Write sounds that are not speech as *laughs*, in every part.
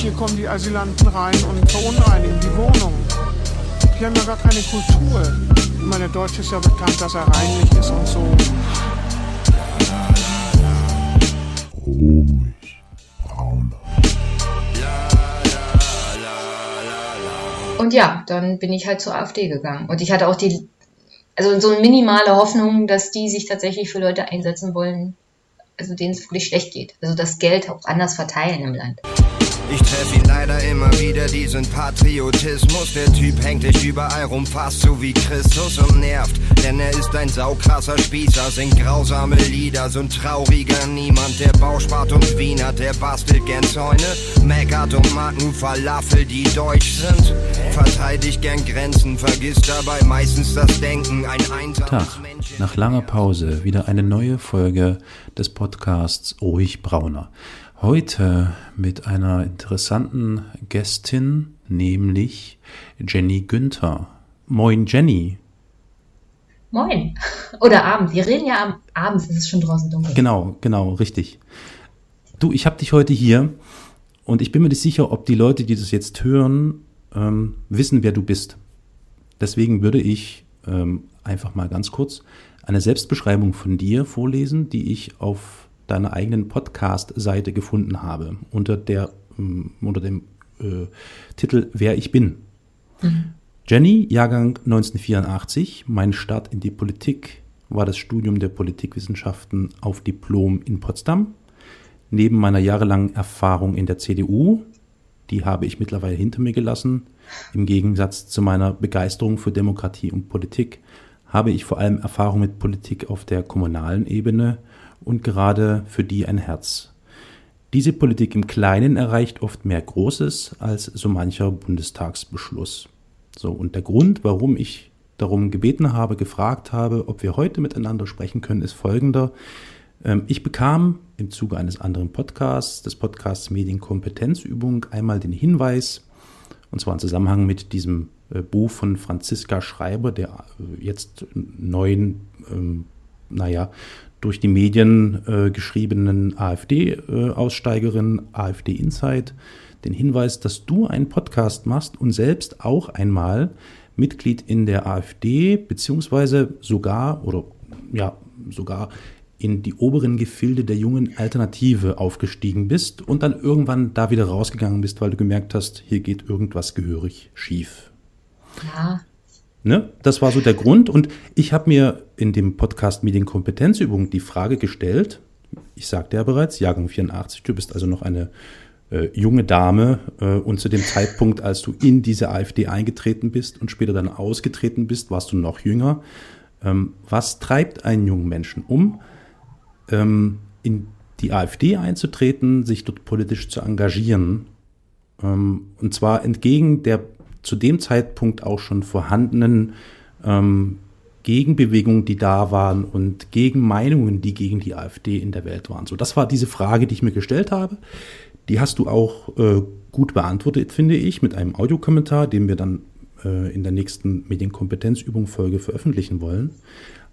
hier kommen die Asylanten rein und verunreinigen die Wohnungen. Die haben ja gar keine Kultur. Ich meine, der Deutsche ist ja bekannt, dass er reinlich ist und so. Ruhig, brauner. Und ja, dann bin ich halt zur AfD gegangen. Und ich hatte auch die, also so eine minimale Hoffnung, dass die sich tatsächlich für Leute einsetzen wollen, also denen es wirklich schlecht geht. Also das Geld auch anders verteilen im Land. Ich treff ihn leider immer wieder, diesen Patriotismus. Der Typ hängt dich überall rum, fast so wie Christus und nervt. Denn er ist ein saukrasser Spießer, singt grausame Lieder, so ein trauriger Niemand. Der Bauspart und Wiener, der bastelt gern Zäune. Meckert und mag nur Falafel, die deutsch sind. Verteidigt gern Grenzen, vergisst dabei meistens das Denken. Ein einsames Tag. Nach langer Pause wieder eine neue Folge des Podcasts Ruhig Brauner. Heute mit einer interessanten Gästin, nämlich Jenny Günther. Moin Jenny. Moin. *laughs* Oder Abend. Wir reden ja am Abend, es ist schon draußen dunkel. Genau, genau, richtig. Du, ich habe dich heute hier und ich bin mir nicht sicher, ob die Leute, die das jetzt hören, ähm, wissen, wer du bist. Deswegen würde ich ähm, einfach mal ganz kurz eine Selbstbeschreibung von dir vorlesen, die ich auf deiner eigenen Podcast-Seite gefunden habe, unter, der, ähm, unter dem äh, Titel Wer ich bin. Mhm. Jenny, Jahrgang 1984, mein Start in die Politik war das Studium der Politikwissenschaften auf Diplom in Potsdam. Neben meiner jahrelangen Erfahrung in der CDU, die habe ich mittlerweile hinter mir gelassen, im Gegensatz zu meiner Begeisterung für Demokratie und Politik, habe ich vor allem Erfahrung mit Politik auf der kommunalen Ebene und gerade für die ein Herz. Diese Politik im Kleinen erreicht oft mehr Großes als so mancher Bundestagsbeschluss. So, und der Grund, warum ich darum gebeten habe, gefragt habe, ob wir heute miteinander sprechen können, ist folgender. Ähm, ich bekam im Zuge eines anderen Podcasts, des Podcasts Medienkompetenzübung, einmal den Hinweis, und zwar im Zusammenhang mit diesem äh, Buch von Franziska Schreiber, der äh, jetzt neuen, ähm, naja, durch die Medien äh, geschriebenen AfD-Aussteigerin äh, AfD Insight den Hinweis, dass du einen Podcast machst und selbst auch einmal Mitglied in der AfD beziehungsweise sogar oder ja sogar in die oberen Gefilde der jungen Alternative aufgestiegen bist und dann irgendwann da wieder rausgegangen bist, weil du gemerkt hast, hier geht irgendwas gehörig schief. Ja, Ne? Das war so der Grund. Und ich habe mir in dem Podcast Medienkompetenzübung die Frage gestellt, ich sagte ja bereits, Jahrgang 84, du bist also noch eine äh, junge Dame äh, und zu dem Zeitpunkt, als du in diese AfD eingetreten bist und später dann ausgetreten bist, warst du noch jünger. Ähm, was treibt einen jungen Menschen um, ähm, in die AfD einzutreten, sich dort politisch zu engagieren? Ähm, und zwar entgegen der zu dem Zeitpunkt auch schon vorhandenen ähm, Gegenbewegungen, die da waren und Gegenmeinungen, die gegen die AfD in der Welt waren. So, das war diese Frage, die ich mir gestellt habe. Die hast du auch äh, gut beantwortet, finde ich, mit einem Audiokommentar, den wir dann äh, in der nächsten Medienkompetenzübung Folge veröffentlichen wollen.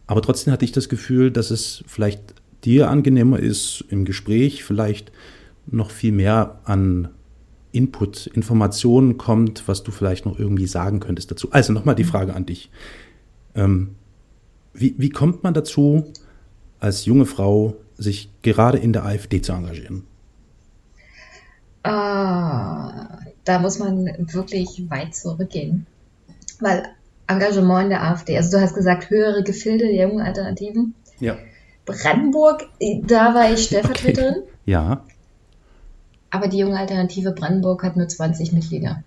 Aber trotzdem hatte ich das Gefühl, dass es vielleicht dir angenehmer ist, im Gespräch vielleicht noch viel mehr an Input, Informationen kommt, was du vielleicht noch irgendwie sagen könntest dazu. Also nochmal die mhm. Frage an dich. Ähm, wie, wie kommt man dazu, als junge Frau sich gerade in der AfD zu engagieren? Ah, da muss man wirklich weit zurückgehen. Weil Engagement in der AfD, also du hast gesagt, höhere Gefilde der jungen Alternativen. Ja. Brandenburg, da war ich Stellvertreterin. *laughs* Okay. Ja. Aber die junge Alternative Brandenburg hat nur 20 Mitglieder.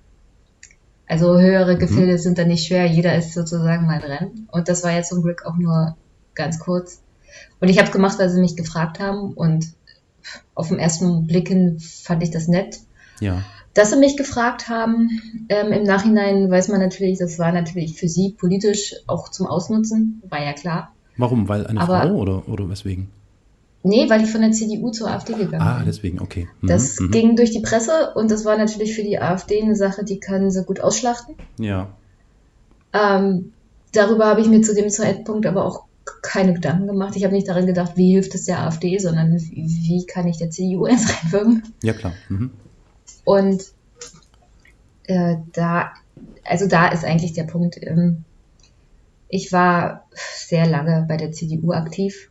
Also höhere mhm. Gefilde mhm. sind da nicht schwer. Jeder ist sozusagen mal drin. Und das war jetzt zum Glück auch nur ganz kurz. Und ich habe es gemacht, weil sie mich gefragt haben. Und auf den ersten Blicken fand ich das nett. Ja. Dass sie mich gefragt haben, ähm, im Nachhinein weiß man natürlich, das war natürlich für sie politisch auch zum Ausnutzen, war ja klar. Warum? Weil eine Aber, Frau oder, oder weswegen? Nee, weil ich von der CDU zur AfD gegangen ah, bin. Ah, deswegen, okay. Mhm, das mhm. ging durch die Presse und das war natürlich für die AfD eine Sache, die kann sie gut ausschlachten. Ja. Ähm, darüber habe ich mir zu dem Zeitpunkt aber auch keine Gedanken gemacht. Ich habe nicht daran gedacht, wie hilft es der AfD, sondern wie, wie kann ich der CDU eins *laughs* reinwirken. Ja, klar. Mhm. Und äh, da, also da ist eigentlich der Punkt. Ähm, ich war sehr lange bei der CDU aktiv.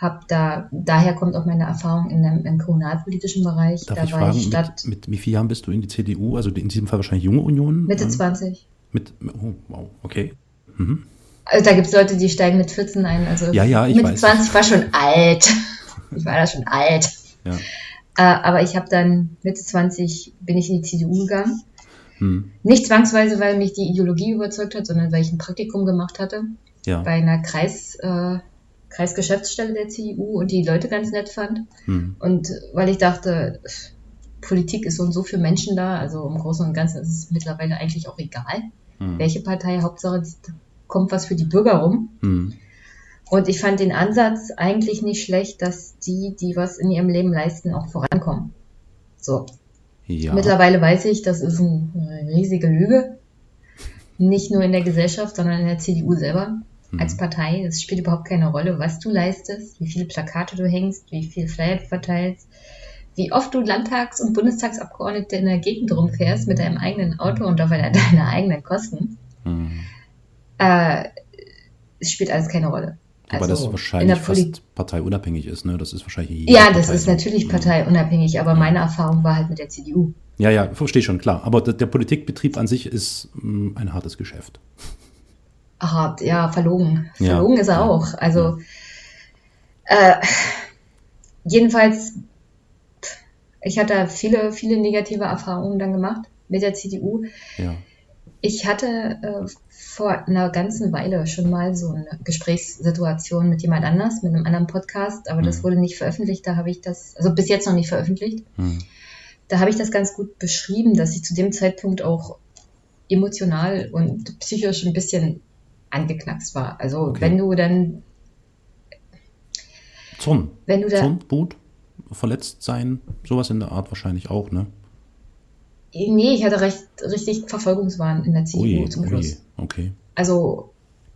Hab da, daher kommt auch meine Erfahrung in dem, im kommunalpolitischen Bereich. Darf da ich war fragen, ich Stadt mit, mit wie vielen Jahren bist du in die CDU? Also in diesem Fall wahrscheinlich Junge Union? Mitte Ähm, 20. Mit, oh, wow, okay. Mhm. Also da gibt es Leute, die steigen mit 14 ein. Also Ja, ja, ich Mitte weiß. 20 war schon alt. *laughs* Ich war da schon alt. Ja. Äh, aber ich habe dann Mitte 20 bin ich in die CDU gegangen. Hm. Nicht zwangsweise, weil mich die Ideologie überzeugt hat, sondern weil ich ein Praktikum gemacht hatte Ja. bei einer Kreis, äh, Kreisgeschäftsstelle der CDU und die Leute ganz nett fand. Hm. Und weil ich dachte, Politik ist so und so für Menschen da, also im Großen und Ganzen ist es mittlerweile eigentlich auch egal, Hm. welche Partei, Hauptsache kommt was für die Bürger rum. Hm. Und ich fand den Ansatz eigentlich nicht schlecht, dass die, die was in ihrem Leben leisten, auch vorankommen. So. Ja. Mittlerweile weiß ich, das ist eine riesige Lüge. Nicht nur in der Gesellschaft, sondern in der CDU selber Mhm. als Partei. Es spielt überhaupt keine Rolle, was du leistest, wie viele Plakate du hängst, wie viel Flyer du verteilst, wie oft du Landtags- und Bundestagsabgeordnete in der Gegend rumfährst mit deinem eigenen Auto und auf *laughs* deine eigenen Kosten. Hm. Äh, es spielt alles keine Rolle. Aber das Also, in wahrscheinlich fast parteiunabhängig ist, ne? Das ist wahrscheinlich Ja, das Partei ist natürlich Hm. parteiunabhängig, aber meine Erfahrung war halt mit der CDU. Ja, ja, verstehe schon, klar. Aber der der Politikbetrieb an sich ist hm, ein hartes Geschäft. Hart, ja, verlogen. Ja, Verlogen ist er ja, auch. Also, äh, jedenfalls, ich hatte viele, viele negative Erfahrungen dann gemacht mit der CDU. Ja. Ich hatte äh, vor einer ganzen Weile schon mal so eine Gesprächssituation mit jemand anders, mit einem anderen Podcast, aber das Mhm. wurde nicht veröffentlicht. Da habe ich das, also bis jetzt noch nicht veröffentlicht. Hm. Da habe ich das ganz gut beschrieben, dass ich zu dem Zeitpunkt auch emotional und psychisch ein bisschen angeknackst war. Also Okay. wenn du dann, Zorn. wenn du da, Zorn, Wut, verletzt sein, sowas in der Art wahrscheinlich auch, ne? nee, ich hatte recht, richtig Verfolgungswahn in der CDU zum Schluss. okay. Also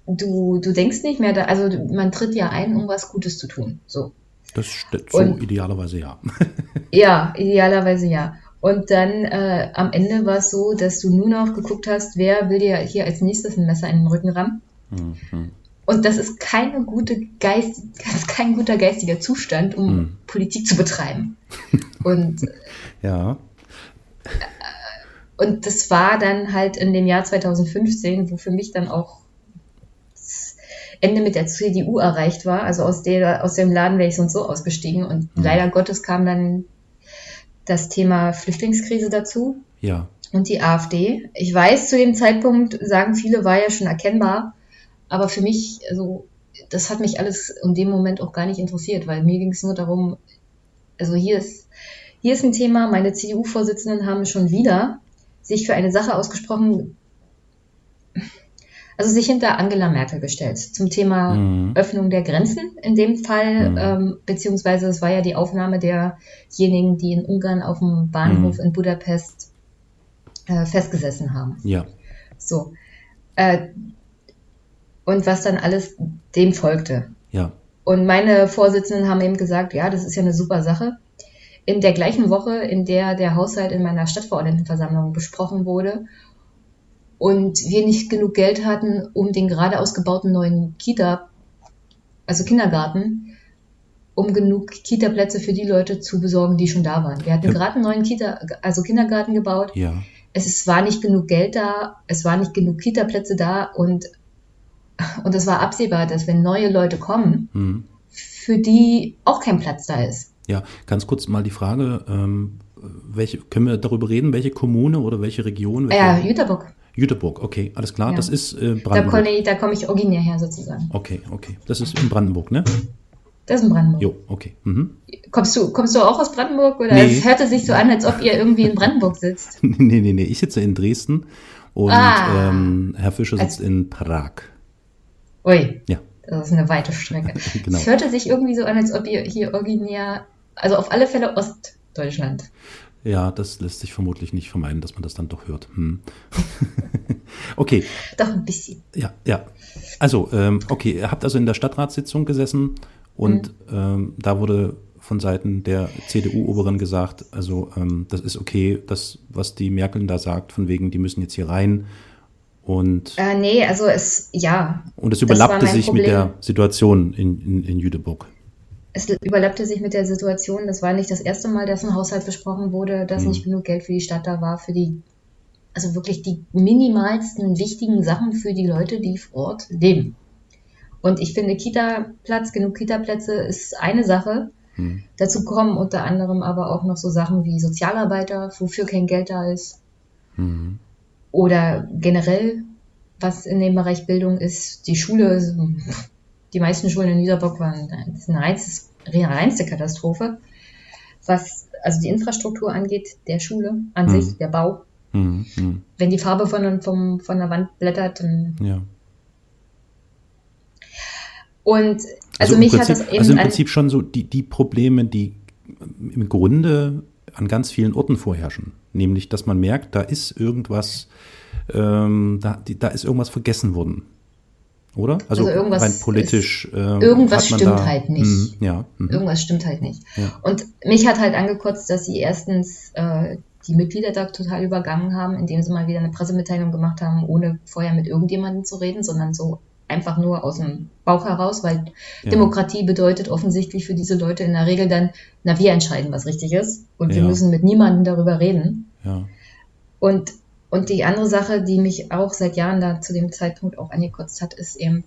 du, du denkst nicht mehr, da, also man tritt ja ein, um was Gutes zu tun. So. Das st- so Und- idealerweise ja. *laughs* Ja, idealerweise ja. Und dann äh, am Ende war es so, dass du nur noch geguckt hast, wer will dir hier als nächstes ein Messer in den Rücken rammen. Hm, hm. Und das ist keine gute Geist, ist kein guter geistiger Zustand, um Hm. Politik zu betreiben. *laughs* Und, Ja. und das war dann halt in dem Jahr 2015, wo für mich dann auch das Ende mit der CDU erreicht war. Also aus, der, aus dem Laden wäre ich sonst so ausgestiegen. Und Mhm. leider Gottes kam dann das Thema Flüchtlingskrise dazu. Ja. und die AfD. Ich weiß, zu dem Zeitpunkt, sagen viele, war ja schon erkennbar, aber für mich, also, das hat mich alles in dem Moment auch gar nicht interessiert, weil mir ging es nur darum, also hier ist, hier ist ein Thema, meine CDU-Vorsitzenden haben schon wieder sich für eine Sache ausgesprochen, also sich hinter Angela Merkel gestellt zum Thema Mhm. Öffnung der Grenzen in dem Fall, Mhm. ähm, beziehungsweise es war ja die Aufnahme derjenigen, die in Ungarn auf dem Bahnhof Mhm. in Budapest äh, festgesessen haben. Ja. So. Äh, und was dann alles dem folgte. Ja. Und meine Vorsitzenden haben eben gesagt, ja, das ist ja eine super Sache. In der gleichen Woche, in der der Haushalt in meiner Stadtverordnetenversammlung besprochen wurde und wir nicht genug Geld hatten, um den gerade ausgebauten neuen Kita, also Kindergarten, um genug Kita-Plätze für die Leute zu besorgen, die schon da waren. Wir hatten Ja. gerade einen neuen Kita, also Kindergarten gebaut Ja. es ist, war nicht genug Geld da, es war nicht genug Kita-Plätze da und, und es war absehbar, dass wenn neue Leute kommen, Hm. für die auch kein Platz da ist. Ja, ganz kurz mal die Frage, ähm, welche, können wir darüber reden, welche Kommune oder welche Region? Welche? Ja, Jüterbock. Jüterbog, okay, alles klar, Ja. das ist äh, Da Brandenburg. komme ich, da komme ich originär her sozusagen. Okay, okay, das ist in Brandenburg, ne? Das ist in Brandenburg. Jo, okay. Mhm. Kommst du, kommst du auch aus Brandenburg? Oder Nee. es hörte sich so an, als ob ihr irgendwie in Brandenburg sitzt. *laughs* nee, nee, nee, ich sitze in Dresden und Ah. ähm, Herr Fischer sitzt in Prag. Ui, Ja, das ist eine weite Strecke. *laughs* Genau. Es hörte sich irgendwie so an, als ob ihr hier originär, also auf alle Fälle Ostdeutschland. Ja, das lässt sich vermutlich nicht vermeiden, dass man das dann doch hört. Hm. *laughs* okay, Doch ein bisschen. Ja, ja. Also, ähm, okay, ihr habt also in der Stadtratssitzung gesessen und Mhm. ähm, da wurde von Seiten der CDU-Oberen gesagt, also ähm, das ist okay, das, was die Merkel da sagt, von wegen, die müssen jetzt hier rein. Und, Äh, nee, also es, ja, und es überlappte sich mit Problem. der Situation in, in, in Jüterbog. Es überlappte sich mit der Situation. Das war nicht das erste Mal, dass ein Haushalt besprochen wurde, dass Mhm. nicht genug Geld für die Stadt da war, für die, also wirklich die minimalsten wichtigen Sachen für die Leute, die vor Ort leben. Und ich finde, Kita-Platz, genug Kita-Plätze ist eine Sache. Hm. Dazu kommen unter anderem aber auch noch so Sachen wie Sozialarbeiter, wofür kein Geld da ist. Mhm. Oder generell, was in dem Bereich Bildung ist, die Schule, die meisten Schulen in Niederbock waren das ist eine reinste, reinste Katastrophe. Was also die Infrastruktur angeht, der Schule an Mhm. sich, der Bau. Mhm. Mhm. Wenn die Farbe von, vom, von der Wand blättert, dann Ja. und also, im mich Prinzip, hat das eben also im Prinzip schon so die, die Probleme, die im Grunde an ganz vielen Orten vorherrschen. Nämlich, dass man merkt, da ist irgendwas, ähm, da, da ist irgendwas vergessen worden. Oder? Also, Also irgendwas rein politisch. ähm, irgendwas stimmt da, halt nicht. Mhm, ja. Mhm. irgendwas stimmt halt nicht. Ja. Und mich hat halt angekotzt, dass sie erstens äh, die Mitglieder da total übergangen haben, indem sie mal wieder eine Pressemitteilung gemacht haben, ohne vorher mit irgendjemandem zu reden, sondern so einfach nur aus dem Bauch heraus, weil Ja. Demokratie bedeutet offensichtlich für diese Leute in der Regel dann, na, wir entscheiden, was richtig ist und wir Ja. müssen mit niemandem darüber reden. ja. Und, und die andere Sache, die mich auch seit Jahren da zu dem Zeitpunkt auch angekotzt hat, ist eben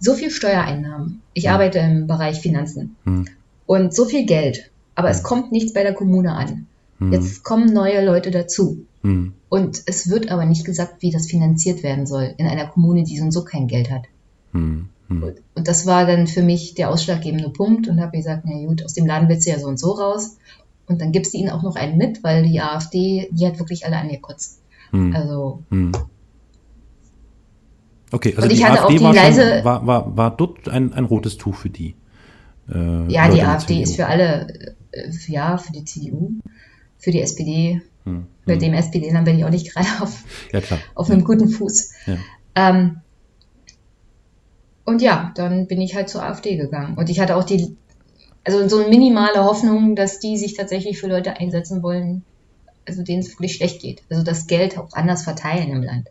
so viel Steuereinnahmen. Ich Ja. arbeite im Bereich Finanzen Hm. und so viel Geld, aber es kommt nichts bei der Kommune an. Hm. Jetzt kommen neue Leute dazu. Hm. Und es wird aber nicht gesagt, wie das finanziert werden soll in einer Kommune, die so und so kein Geld hat. Hm. Hm. Und, und das war dann für mich der ausschlaggebende Punkt und habe gesagt, na gut, aus dem Laden willst du ja so und so raus. Und dann gibst du ihnen auch noch einen mit, weil die AfD, die hat wirklich alle angekotzt. Hm. Also, Hm. Okay, also Und die ich hatte auch AfD die war, leise- schon, war, war, war dort ein, ein rotes Tuch für die. Äh, ja, die AfD CDU. ist für alle, äh, ja, für die CDU, für die SPD. Hm. Mit dem SPD, dann bin ich auch nicht *laughs* gerade auf, Ja, auf einem guten Fuß. Ja. Ähm, und ja, dann bin ich halt zur AfD gegangen. Und ich hatte auch die, also so eine minimale Hoffnung, dass die sich tatsächlich für Leute einsetzen wollen, also denen es wirklich schlecht geht. Also das Geld auch anders verteilen im Land.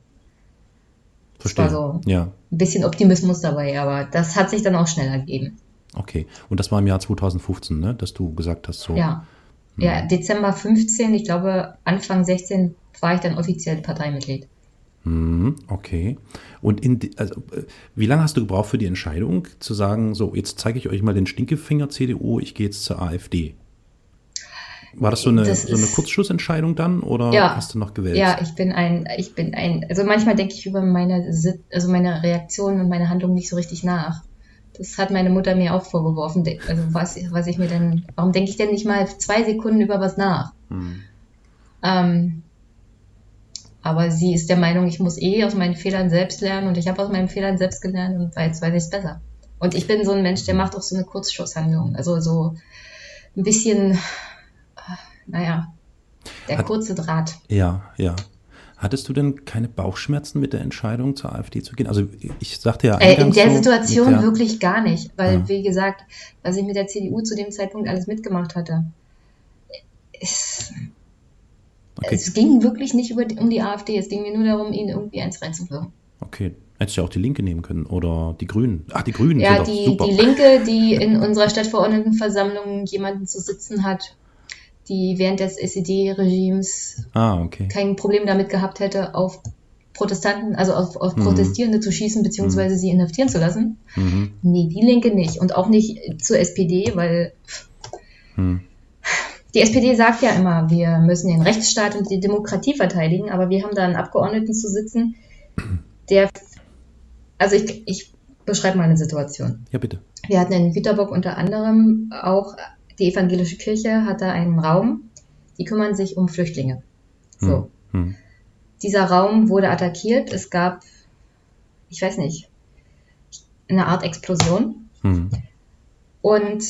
Verstehe. war so. Ja, Ein bisschen Optimismus dabei, aber das hat sich dann auch schnell ergeben. okay. Und das war im Jahr 2015, ne, dass du gesagt hast, so. Ja. Ja, Dezember 15, ich glaube Anfang 16 war ich dann offiziell Parteimitglied. Hm, okay. Und in, also, äh, wie lange hast du gebraucht für die Entscheidung, zu sagen, so, jetzt zeige ich euch mal den Stinkefinger CDU, ich gehe jetzt zur AfD? War das so eine, Das so eine Kurzschlussentscheidung dann oder Ja. hast du noch gewählt? Ja, ich bin ein, ich bin ein, also manchmal denke ich über meine, also meine Reaktionen und meine Handlung nicht so richtig nach. Das hat meine Mutter mir auch vorgeworfen. Also was, was ich mir denn, warum denke ich denn nicht mal zwei Sekunden über was nach? Hm. Ähm, aber sie ist der Meinung, ich muss eh aus meinen Fehlern selbst lernen und ich habe aus meinen Fehlern selbst gelernt und jetzt weiß ich es besser. Und ich bin so ein Mensch, der macht auch so eine Kurzschusshandlung. Also so ein bisschen, äh, naja, der Hat- kurze Draht. Ja, ja. Hattest du denn keine Bauchschmerzen mit der Entscheidung zur AfD zu gehen? Also ich sagte ja Äh, in der so, Situation der, wirklich gar nicht, weil, Ja. wie gesagt, was ich mit der CDU zu dem Zeitpunkt alles mitgemacht hatte, es, Okay, es ging wirklich nicht über, um die AfD, es ging mir nur darum, ihnen irgendwie eins reinzuwirken. okay. Hättest du ja auch die Linke nehmen können oder die Grünen. Ach, die Grünen Ja, sind doch die, super. die Linke, die in unserer Stadtverordnetenversammlung jemanden zu sitzen hat, die während des SED-Regimes ah, okay. kein Problem damit gehabt hätte, auf Protestanten, also auf, auf Mhm. Protestierende zu schießen, beziehungsweise sie inhaftieren zu lassen. Mhm. Nee, die Linke nicht. Und auch nicht zur SPD, weil Hm. Die SPD sagt ja immer, wir müssen den Rechtsstaat und die Demokratie verteidigen, aber wir haben da einen Abgeordneten zu sitzen, der, also ich, ich beschreibe mal eine Situation. Ja, bitte. Wir hatten in Güterbock unter anderem auch die evangelische Kirche hat da einen Raum, die kümmern sich um Flüchtlinge. So. Hm. Hm. Dieser Raum wurde attackiert. Es gab, ich weiß nicht, eine Art Explosion. Hm. Und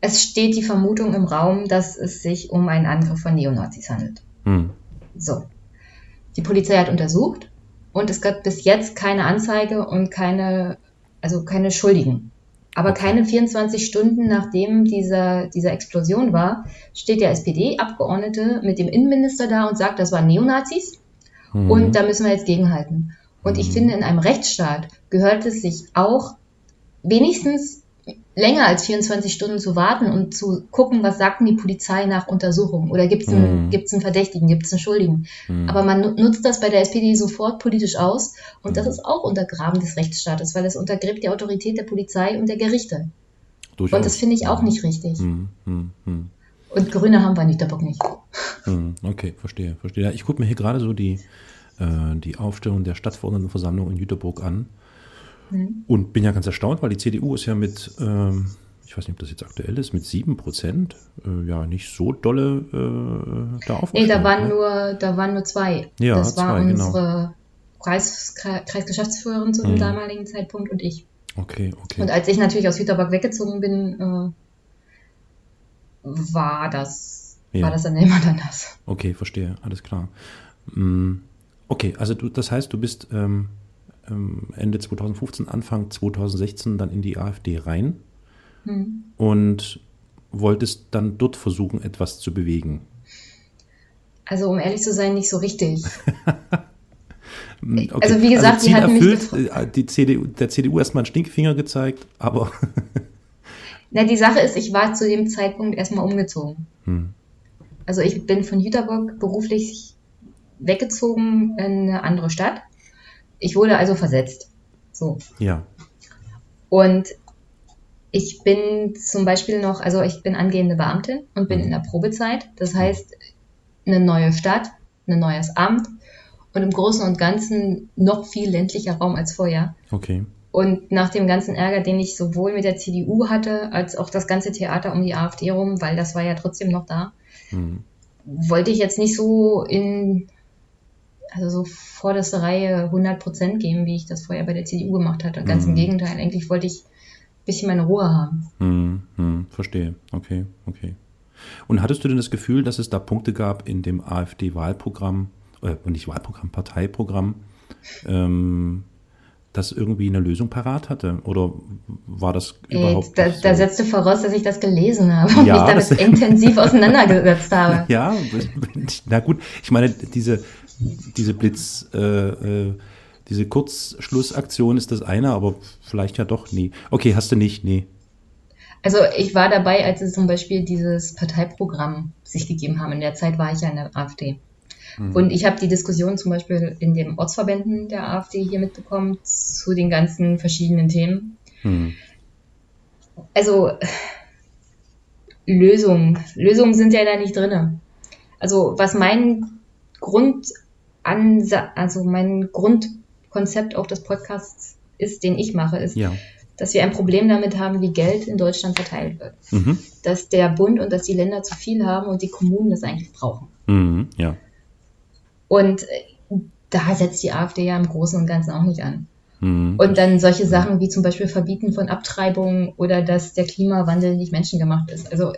es steht die Vermutung im Raum, dass es sich um einen Angriff von Neonazis handelt. Hm. So. Die Polizei hat untersucht und es gab bis jetzt keine Anzeige und keine Also keine Schuldigen. Aber keine 24 Stunden nachdem dieser, dieser Explosion war, steht der SPD-Abgeordnete mit dem Innenminister da und sagt, das waren Neonazis Mhm. und da müssen wir jetzt gegenhalten. Und ich finde, in einem Rechtsstaat gehört es sich auch wenigstens länger als 24 Stunden zu warten und zu gucken, was sagt denn die Polizei nach Untersuchung oder gibt es einen, Mhm. gibt's einen Verdächtigen, gibt es einen Schuldigen. Mhm. Aber man nu- nutzt das bei der SPD sofort politisch aus und das ist auch Untergraben des Rechtsstaates, weil es untergräbt die Autorität der Polizei und der Gerichte. Durchaus. Und das finde ich auch nicht richtig. Mhm. Mhm. Mhm. Und Grüne haben wir nicht, der Bock nicht. Okay, verstehe, verstehe. Ich gucke mir hier gerade so die, äh, die Aufstellung der Stadtverordnetenversammlung in Jüterburg an und bin ja ganz erstaunt, weil die CDU ist ja mit, ähm, ich weiß nicht, ob das jetzt aktuell ist, mit 7 Prozent, äh, ja, nicht so dolle äh, da aufgestellt. Nee, da waren ne? nur, da waren nur zwei. Ja, das war zwei, genau. unsere Kreis, Kre- Kreisgeschäftsführerin zu dem Mhm. damaligen Zeitpunkt und ich. Okay, okay. Und als ich natürlich aus Hüterberg weggezogen bin, äh, war das, Ja. war das dann immer anders. Okay, verstehe, alles klar. Mm, Okay, also du, das heißt, du bist ähm, Ende 2015, Anfang 2016 dann in die AfD rein Hm. und wolltest dann dort versuchen, etwas zu bewegen. Also um ehrlich zu sein, nicht so richtig. Mm, *laughs* Okay. Also wie gesagt, die Ziel hatten mich erfüllt, äh, die CDU, der CDU erstmal einen Stinkefinger gezeigt, aber *laughs* Na, die Sache ist, ich war zu dem Zeitpunkt erstmal umgezogen. Hm. Also ich bin von Jüterbock beruflich weggezogen in eine andere Stadt. Ich wurde also versetzt. So. ja, Und ich bin zum Beispiel noch, also ich bin angehende Beamtin und bin Mhm. in der Probezeit. Das heißt, eine neue Stadt, ein neues Amt und im Großen und Ganzen noch viel ländlicher Raum als vorher. okay. Und nach dem ganzen Ärger, den ich sowohl mit der CDU hatte, als auch das ganze Theater um die AfD rum, weil das war ja trotzdem noch da, Hm. wollte ich jetzt nicht so in, also so vorderste Reihe 100 Prozent geben, wie ich das vorher bei der CDU gemacht hatte. Ganz im Mhm. Gegenteil. Eigentlich wollte ich ein bisschen meine Ruhe haben. Hm, hm, verstehe. Okay, okay. Und hattest du denn das Gefühl, dass es da Punkte gab in dem AfD-Wahlprogramm, äh, nicht Wahlprogramm, Parteiprogramm, ähm, das irgendwie eine Lösung parat hatte? Oder war das Äh, überhaupt da, nicht da so? setzt du voraus, dass ich das gelesen habe und Ja, mich damit intensiv *laughs* auseinandergesetzt habe. Ja, na gut, ich meine, diese, diese Blitz, äh, äh, diese Kurzschlussaktion ist das eine, aber vielleicht ja doch, nee. Okay, hast du nicht, nee. Also ich war dabei, als sie zum Beispiel dieses Parteiprogramm sich gegeben haben. In der Zeit war ich ja in der AfD. Und ich habe die Diskussion zum Beispiel in den Ortsverbänden der AfD hier mitbekommen zu den ganzen verschiedenen Themen. Hm. Also Lösungen. Lösungen sind ja da nicht drinne. Also was mein Grund also mein Grundkonzept auch des Podcasts ist, den ich mache, ist, Ja. dass wir ein Problem damit haben, wie Geld in Deutschland verteilt wird. Mhm. Dass der Bund und dass die Länder zu viel haben und die Kommunen das eigentlich brauchen. Mhm. Ja. Und äh, da setzt die AfD ja im Großen und Ganzen auch nicht an. Mhm. Und dann solche Sachen wie zum Beispiel Verbieten von Abtreibungen oder dass der Klimawandel nicht menschengemacht ist. Also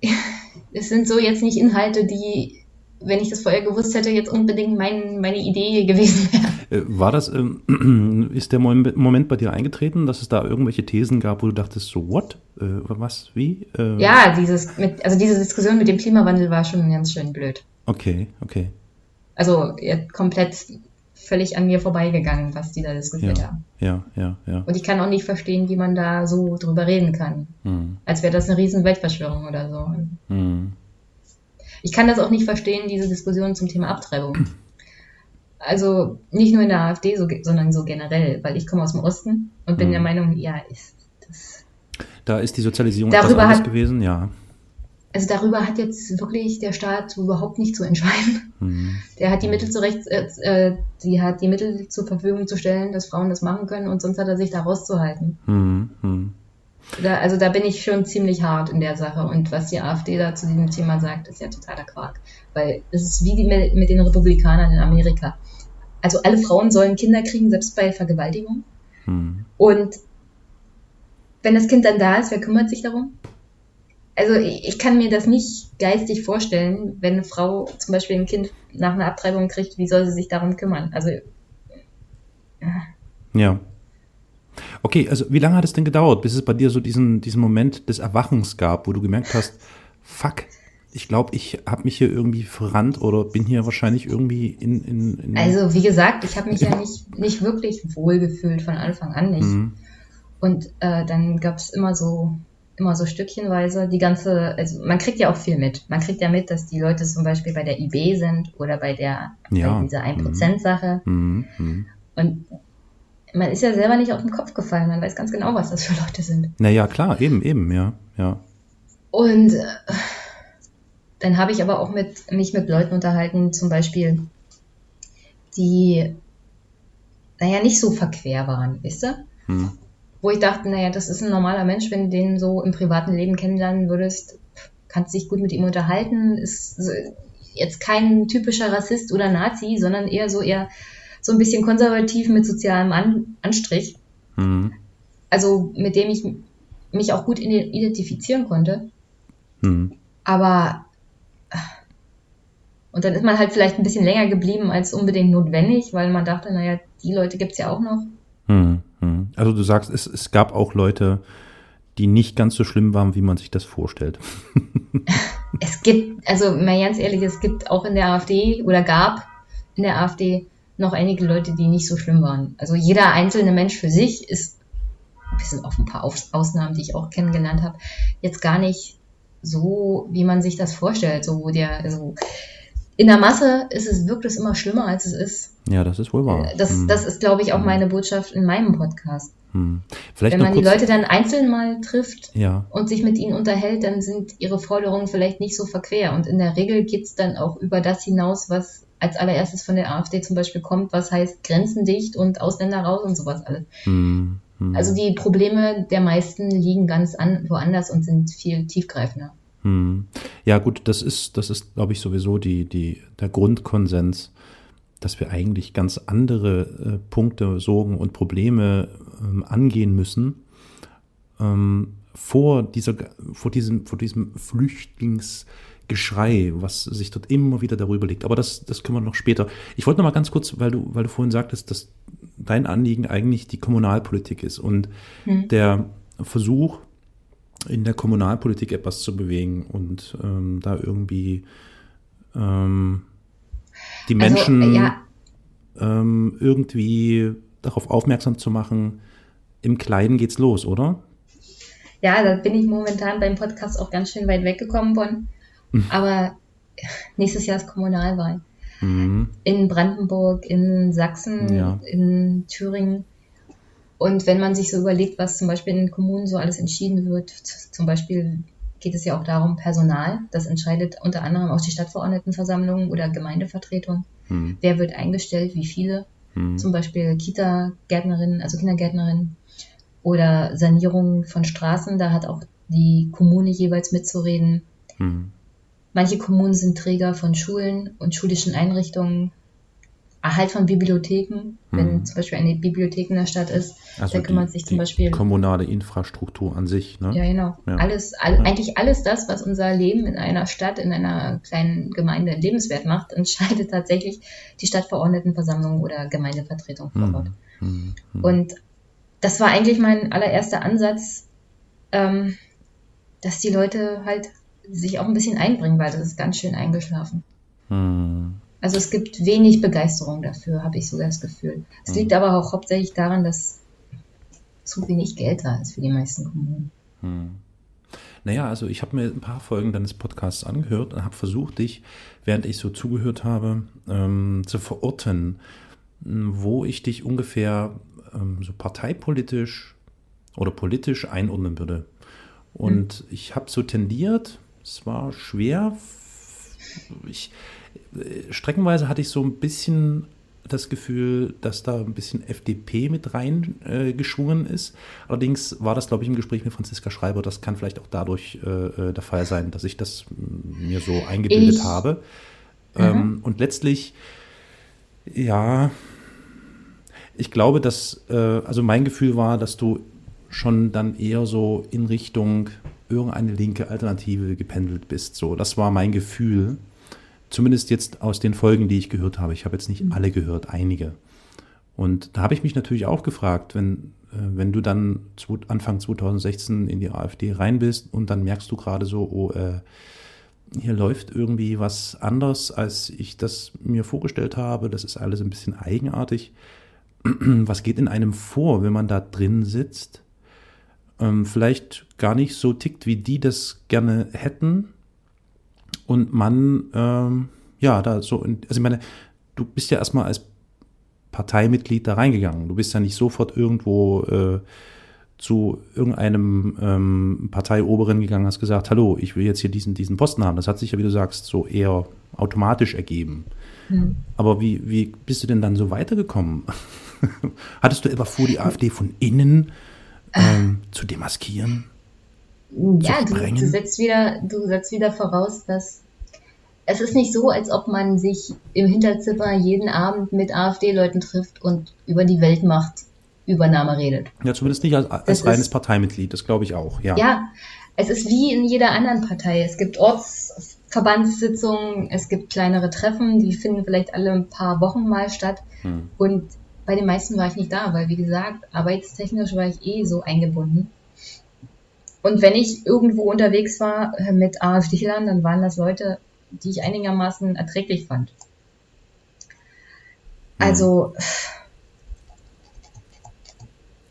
*laughs* es sind so jetzt nicht Inhalte, die, wenn ich das vorher gewusst hätte, jetzt unbedingt mein, meine Idee *laughs* gewesen wäre. Äh, War das, ähm, *clears throat* ist der Mom- Moment bei dir eingetreten, dass es da irgendwelche Thesen gab, wo du dachtest, so, what? Äh, was? Wie? Äh, Ja, dieses mit, also diese Diskussion mit dem Klimawandel war schon ganz schön blöd. Okay, okay. Also komplett völlig an mir vorbeigegangen, was die da diskutiert Ja, haben. ja, ja, ja. Und ich kann auch nicht verstehen, wie man da so drüber reden kann. Hm, Als wäre das eine riesen Weltverschwörung oder so. hm, Ich kann das auch nicht verstehen, diese Diskussion zum Thema Abtreibung. Also nicht nur in der AfD, so, sondern so generell, weil ich komme aus dem Osten und bin Mhm. der Meinung, ja, ist das. Da ist die Sozialisierung Darüber etwas hat- gewesen, ja. Also darüber hat jetzt wirklich der Staat überhaupt nicht zu entscheiden. Hm, Der hat die Mittel zurecht, äh, äh, die hat die Mittel zur Verfügung zu stellen, dass Frauen das machen können und sonst hat er sich da rauszuhalten. hm, hm. Da, also da bin ich schon ziemlich hart in der Sache. Und was die AfD da zu diesem Thema sagt, ist ja totaler Quark. Weil es ist wie die mit, den Republikanern in Amerika. Also alle Frauen sollen Kinder kriegen, selbst bei Vergewaltigung. Hm. Und wenn das Kind dann da ist, wer kümmert sich darum? Also ich, ich kann mir das nicht geistig vorstellen, wenn eine Frau zum Beispiel ein Kind nach einer Abtreibung kriegt, wie soll sie sich darum kümmern? Also ja, Ja. Okay, also wie lange hat es denn gedauert, bis es bei dir so diesen, diesen Moment des Erwachens gab, wo du gemerkt hast, fuck, ich glaube, ich habe mich hier irgendwie verrannt oder bin hier wahrscheinlich irgendwie in. in, in also wie gesagt, ich habe mich ja nicht, nicht wirklich wohlgefühlt von Anfang an nicht. Mhm. Und äh, dann gab es immer so immer so stückchenweise die ganze, also man kriegt ja auch viel mit. Man kriegt ja mit, dass die Leute zum Beispiel bei der IB sind oder bei der ja. bei dieser 1%-Sache. Mhm. Mhm. Und man ist ja selber nicht auf den Kopf gefallen, man weiß ganz genau, was das für Leute sind. Naja, klar, eben, eben, ja, ja. Und äh, dann habe ich aber auch mit, mich mit Leuten unterhalten, zum Beispiel, die, naja, nicht so verquer waren, wisst ihr? Hm. Wo ich dachte, naja, das ist ein normaler Mensch, wenn du den so im privaten Leben kennenlernen würdest, kannst dich gut mit ihm unterhalten, ist jetzt kein typischer Rassist oder Nazi, sondern eher so eher so ein bisschen konservativ mit sozialem An Anstrich. Hm. Also mit dem ich mich auch gut identifizieren konnte. Hm. Aber und dann ist man halt vielleicht ein bisschen länger geblieben als unbedingt notwendig, weil man dachte, naja, die Leute gibt es ja auch noch. Hm, hm. Also du sagst, es, es gab auch Leute, die nicht ganz so schlimm waren, wie man sich das vorstellt. *laughs* es gibt, also mal ganz ehrlich, es gibt auch in der AfD oder gab in der AfD noch einige Leute, die nicht so schlimm waren. Also jeder einzelne Mensch für sich ist, bis auf ein paar Ausnahmen, die ich auch kennengelernt habe, jetzt gar nicht so, wie man sich das vorstellt. So, wo der, also in der Masse ist es wirklich immer schlimmer, als es ist. Ja, das ist wohl wahr. Das, hm. das ist, glaube ich, auch hm. meine Botschaft in meinem Podcast. Hm. Wenn man die Leute dann einzeln mal trifft ja. und sich mit ihnen unterhält, dann sind ihre Forderungen vielleicht nicht so verquer. Und in der Regel geht es dann auch über das hinaus, was als allererstes von der AfD zum Beispiel kommt, was heißt Grenzen dicht und Ausländer raus und sowas alles. Hm. hm. Also die Probleme der meisten liegen ganz an, woanders und sind viel tiefgreifender. Hm. Ja, gut, das ist, das ist, glaube ich, sowieso die, die, der Grundkonsens, dass wir eigentlich ganz andere äh, Punkte, Sorgen und Probleme ähm, angehen müssen. Ähm, vor, dieser, vor, diesem, vor diesem Flüchtlingsgeschrei, was sich dort immer wieder darüber legt. Aber das, das können wir noch später. Ich wollte noch mal ganz kurz, weil du, weil du vorhin sagtest, dass dein Anliegen eigentlich die Kommunalpolitik ist und hm. der Versuch, in der Kommunalpolitik etwas zu bewegen und ähm, da irgendwie ähm, die also, Menschen also, ja. ähm, irgendwie darauf aufmerksam zu machen, im Kleinen geht's los, oder? Ja, da bin ich momentan beim Podcast auch ganz schön weit weggekommen von. Mhm. Aber nächstes Jahr ist Kommunalwahl. Mhm. In Brandenburg, in Sachsen, ja. in Thüringen. Und wenn man sich so überlegt, was zum Beispiel in den Kommunen so alles entschieden wird, zum Beispiel geht es ja auch darum, Personal, das entscheidet unter anderem auch die Stadtverordnetenversammlung oder Gemeindevertretung. Hm. Wer wird eingestellt, wie viele? Hm. Zum Beispiel Kita-Gärtnerinnen, also Kindergärtnerinnen oder Sanierung von Straßen, da hat auch die Kommune jeweils mitzureden. Hm. Manche Kommunen sind Träger von Schulen und schulischen Einrichtungen. Erhalt von Bibliotheken, wenn hm. zum Beispiel eine Bibliothek in der Stadt ist, also da kümmert die, sich zum Beispiel. Kommunale Infrastruktur an sich, ne? Ja, genau. Ja. Alles, all, ja. eigentlich alles das, was unser Leben in einer Stadt, in einer kleinen Gemeinde lebenswert macht, entscheidet tatsächlich die Stadtverordnetenversammlung oder Gemeindevertretung vor hm. Ort. Hm. Hm. Und das war eigentlich mein allererster Ansatz, ähm, dass die Leute halt sich auch ein bisschen einbringen, weil das ist ganz schön eingeschlafen. Hm. Also es gibt wenig Begeisterung dafür, habe ich so das Gefühl. Es liegt aber auch hauptsächlich daran, dass zu wenig Geld da ist für die meisten Kommunen. Hm. Naja, also ich habe mir ein paar Folgen deines Podcasts angehört und habe versucht, dich, während ich so zugehört habe, ähm, zu verorten, wo ich dich ungefähr ähm, so parteipolitisch oder politisch einordnen würde. Und hm. ich habe so tendiert, es war schwer, ich, streckenweise hatte ich so ein bisschen das Gefühl, dass da ein bisschen FDP mit reingeschwungen äh, ist. Allerdings war das, glaube ich, im Gespräch mit Franziska Schreiber. Das kann vielleicht auch dadurch äh, äh der Fall sein, dass ich das mir so eingebildet ich. habe. Ähm, mhm. und letztlich, ja, ich glaube, dass, äh, also mein Gefühl war, dass du schon dann eher so in Richtung irgendeine linke Alternative gependelt bist. So, das war mein Gefühl. Zumindest jetzt aus den Folgen, die ich gehört habe. Ich habe jetzt nicht mhm. alle gehört, einige. Und da habe ich mich natürlich auch gefragt, wenn, wenn du dann Anfang 2016 in die AfD rein bist und dann merkst du gerade so, oh, äh, hier läuft irgendwie was anders, als ich das mir vorgestellt habe. Das ist alles ein bisschen eigenartig. *clears throat* Was geht in einem vor, wenn man da drin sitzt? Ähm, vielleicht gar nicht so tickt, wie die das gerne hätten. Und man, ähm, ja, da so, also ich meine, du bist ja erstmal als Parteimitglied da reingegangen. Du bist ja nicht sofort irgendwo äh, zu irgendeinem ähm, Parteioberen gegangen, hast gesagt, hallo, ich will jetzt hier diesen, diesen Posten haben. Das hat sich ja, wie du sagst, so eher automatisch ergeben. Hm. Aber wie, wie bist du denn dann so weitergekommen? *laughs* Hattest du etwa vor, die AfD von innen ähm, zu demaskieren? Ja, du, du, setzt wieder, du setzt wieder voraus, dass es ist nicht so, als ob man sich im Hinterzimmer jeden Abend mit AfD-Leuten trifft und über die Weltmacht Übernahme redet. Ja, zumindest nicht als, als reines ist, Parteimitglied, das glaube ich auch, ja. Ja, es ist wie in jeder anderen Partei. Es gibt Ortsverbandssitzungen, es gibt kleinere Treffen, die finden vielleicht alle ein paar Wochen mal statt. Hm. Und bei den meisten war ich nicht da, weil wie gesagt, arbeitstechnisch war ich eh so eingebunden. Und wenn ich irgendwo unterwegs war äh, mit AfD-Lern, dann waren das Leute, die ich einigermaßen erträglich fand. Also, hm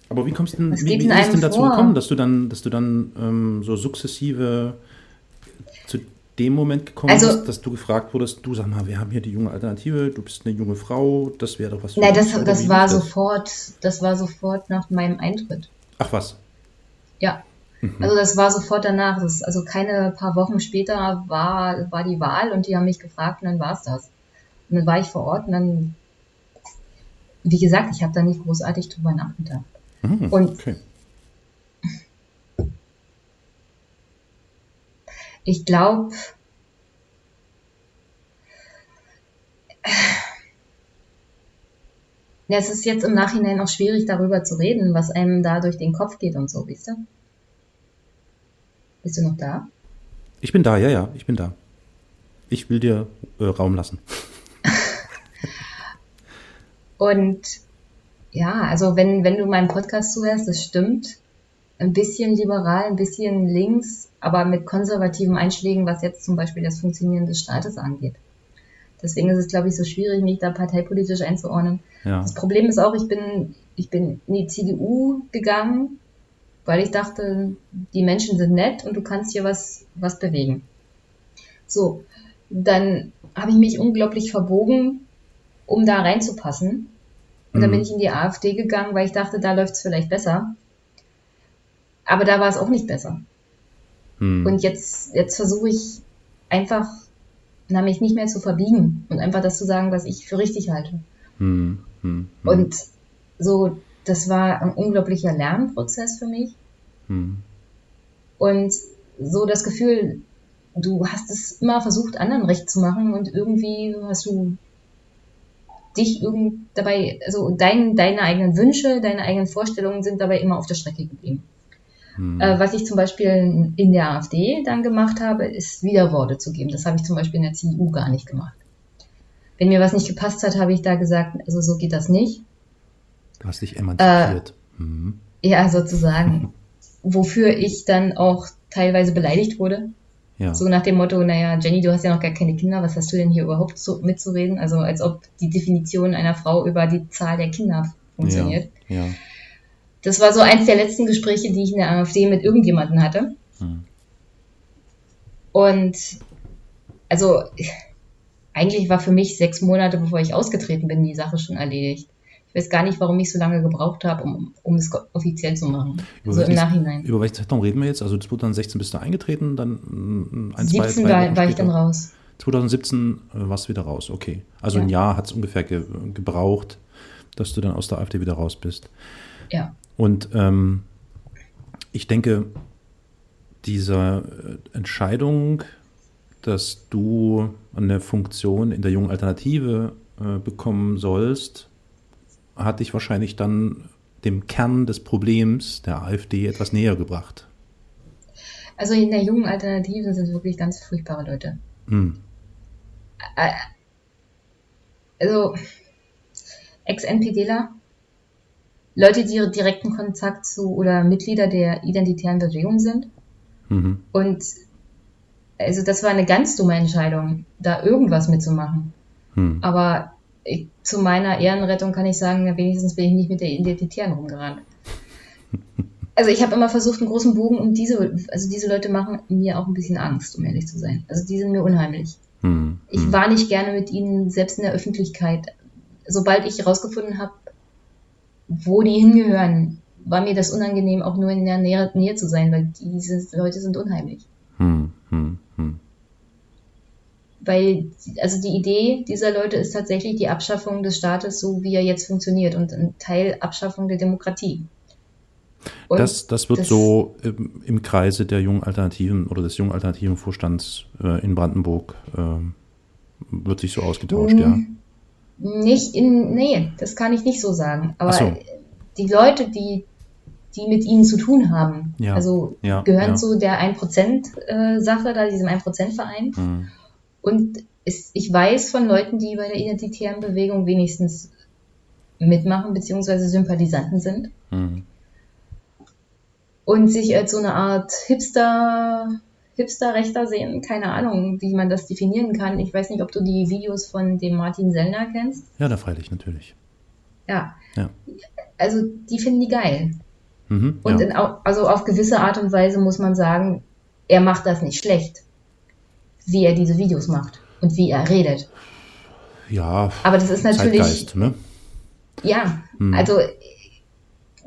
aber wie kommst denn, wie, wie ist es denn dazu vor? gekommen, dass du dann, dass du dann ähm, so sukzessive dem Moment gekommen also, bist, dass du gefragt wurdest, du sag mal, wir haben hier die junge Alternative, du bist eine junge Frau, das wäre doch was für Nein, das, das war sofort, das war sofort nach meinem Eintritt. Ach was? Ja. Mhm. Also das war sofort danach. Das, also keine paar Wochen später war, war die Wahl und die haben mich gefragt und dann war es das. Und dann war ich vor Ort und dann, wie gesagt, ich habe da nicht großartig drüber nachgedacht. Mhm, und okay. Ich glaube, ja, es ist jetzt im Nachhinein auch schwierig, darüber zu reden, was einem da durch den Kopf geht und so, wisst ihr? Bist du noch da? Ich bin da, ja, ja, ich bin da. Ich will dir äh, Raum lassen. *laughs* und ja, also wenn, wenn du meinem Podcast zuhörst, das stimmt. Ein bisschen liberal, ein bisschen links, aber mit konservativen Einschlägen, was jetzt zum Beispiel das Funktionieren des Staates angeht. Deswegen ist es, glaube ich, so schwierig, mich da parteipolitisch einzuordnen. Ja. Das Problem ist auch, ich bin, ich bin in die CDU gegangen, weil ich dachte, die Menschen sind nett und du kannst hier was, was bewegen. So, dann habe ich mich unglaublich verbogen, um da reinzupassen. Und dann bin mhm. ich in die AfD gegangen, weil ich dachte, da läuft es vielleicht besser. Aber da war es auch nicht besser. Mhm. Und jetzt, jetzt versuche ich einfach, na, mich nicht mehr zu verbiegen und einfach das zu sagen, was ich für richtig halte. Mhm. Und so, das war ein unglaublicher Lernprozess für mich. Mhm. Und so das Gefühl, du hast es immer versucht, anderen recht zu machen und irgendwie hast du dich irgend dabei, also dein, deine eigenen Wünsche, deine eigenen Vorstellungen sind dabei immer auf der Strecke geblieben. Hm. Äh, was ich zum Beispiel in der AfD dann gemacht habe, ist Widerworte zu geben. Das habe ich zum Beispiel in der CDU gar nicht gemacht. Wenn mir was nicht gepasst hat, habe ich da gesagt, also so geht das nicht. Du hast dich emanzipiert. Äh, hm. Ja, sozusagen. *laughs* Wofür ich dann auch teilweise beleidigt wurde. Ja. So nach dem Motto, naja, Jenny, du hast ja noch gar keine Kinder, was hast du denn hier überhaupt so mitzureden? Also als ob die Definition einer Frau über die Zahl der Kinder funktioniert. Ja. ja. Das war so eins der letzten Gespräche, die ich in der AfD mit irgendjemandem hatte. Hm. Und also eigentlich war für mich sechs Monate, bevor ich ausgetreten bin, die Sache schon erledigt weiß gar nicht, warum ich so lange gebraucht habe, um, um es offiziell zu machen. Über also im Nachhinein. Über welche Zeitraum reden wir jetzt? Also 2016 bist du eingetreten, dann mm, ein, 17 zwei, drei war, war ich dann raus. 2017 äh, warst du wieder raus, okay. Also ja. ein Jahr hat es ungefähr ge gebraucht, dass du dann aus der AfD wieder raus bist. Ja. Und ähm, ich denke, diese äh, Entscheidung, dass du eine Funktion in der jungen Alternative äh, bekommen sollst, hat dich wahrscheinlich dann dem Kern des Problems der AfD etwas näher gebracht. Also in der jungen Alternative sind wirklich ganz furchtbare Leute. Hm. Also Ex-NPDler, Leute, die direkten Kontakt zu oder Mitglieder der identitären Bewegung sind. Mhm. Und also das war eine ganz dumme Entscheidung, da irgendwas mitzumachen. Hm. Aber ich, zu meiner Ehrenrettung kann ich sagen, wenigstens bin ich nicht mit der Identitären rumgerannt. *laughs* Also ich habe immer versucht, einen großen Bogen um diese, also diese Leute machen mir auch ein bisschen Angst, um ehrlich zu sein. Also die sind mir unheimlich. Hm. Ich hm. war nicht gerne mit ihnen, selbst in der Öffentlichkeit. Sobald ich herausgefunden habe, wo die hingehören, war mir das unangenehm, auch nur in der Nähe, Nähe zu sein, weil diese Leute sind unheimlich. Hm. Hm. Hm. Weil, also die Idee dieser Leute ist tatsächlich die Abschaffung des Staates, so wie er jetzt funktioniert und ein Teil Abschaffung der Demokratie. Und Das, das wird das- so im, im Kreise der jungen Alternativen oder des jungen Alternativen Vorstands äh, in Brandenburg ähm, wird sich so ausgetauscht, ja. Nicht in, nee, das kann ich nicht so sagen. Aber so. die Leute, die, die mit ihnen zu tun haben, Ja, also ja, gehören ja. zu der 1%-Sache, da diesem 1%-Verein. Hm. Und es, ich weiß von Leuten, die bei der identitären Bewegung wenigstens mitmachen, beziehungsweise Sympathisanten sind Hm. und sich als so eine Art Hipster, Hipster-Rechter sehen. Keine Ahnung, wie man das definieren kann. Ich weiß nicht, ob du die Videos von dem Martin Sellner kennst. Ja, da freilich, natürlich. Ja. Ja. Also, die finden die geil. Mhm, Und ja. in, also auf gewisse Art und Weise muss man sagen, er macht das nicht schlecht, wie er diese Videos macht und wie er redet. ja, Aber das ist natürlich, Zeitgeist, ne? ja, Hm. also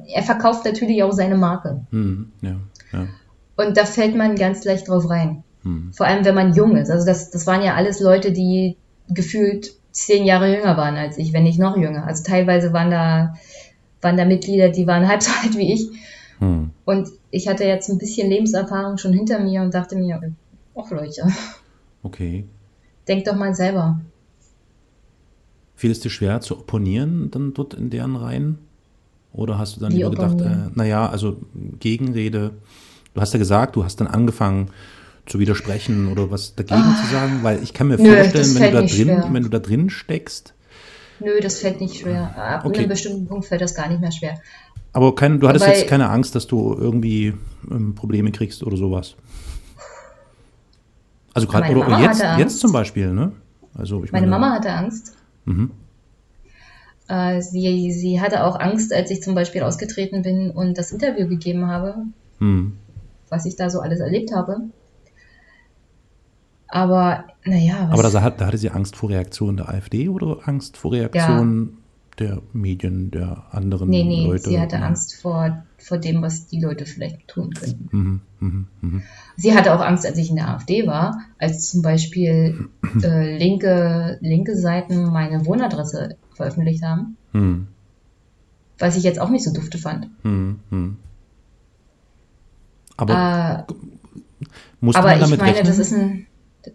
er verkauft natürlich auch seine Marke. Hm, ja, ja. Und da fällt man ganz leicht drauf rein. Hm. Vor allem, wenn man jung ist. Also das, das waren ja alles Leute, die gefühlt zehn Jahre jünger waren als ich, wenn nicht noch jünger. Also teilweise waren da, waren da Mitglieder, die waren *laughs* halb so alt wie ich. Hm. Und ich hatte jetzt ein bisschen Lebenserfahrung schon hinter mir und dachte mir, ach Leute, Okay. denkt doch mal selber. Fiel es dir schwer zu opponieren dann dort in deren Reihen? Oder hast du dann Wie lieber gedacht, äh, opponieren? naja, also Gegenrede, du hast ja gesagt, du hast dann angefangen zu widersprechen oder was dagegen zu sagen, weil ich kann mir Ah. Nö, vorstellen, wenn du da drin, schwer. wenn du da drin steckst, Nö, das fällt nicht schwer. Ab Okay. einem bestimmten Punkt fällt das gar nicht mehr schwer. aber kein, du hattest Weil- jetzt keine Angst, dass du irgendwie ähm, Probleme kriegst oder sowas. Also gerade oder Mama jetzt, jetzt zum Beispiel, ne? Also ich Meine meine, Mama hatte Angst. Mhm. Äh, sie, sie hatte auch Angst, als ich zum Beispiel ausgetreten bin und das Interview gegeben habe, Hm. Was ich da so alles erlebt habe. Aber, naja, Aber da, hat, da hatte sie Angst vor Reaktionen der AfD oder Angst vor Reaktionen der Medien, der anderen nee, nee, Leute? sie hatte Ja. Angst vor, vor dem, was die Leute vielleicht tun könnten. Mhm, mhm, mhm. Sie hatte auch Angst, als ich in der AfD war, als zum Beispiel *clears throat* äh, linke, linke Seiten meine Wohnadresse veröffentlicht haben, Hm, was ich jetzt auch nicht so dufte fand. Aber Äh, muss aber man ich damit meine, rechnen? das ist ein.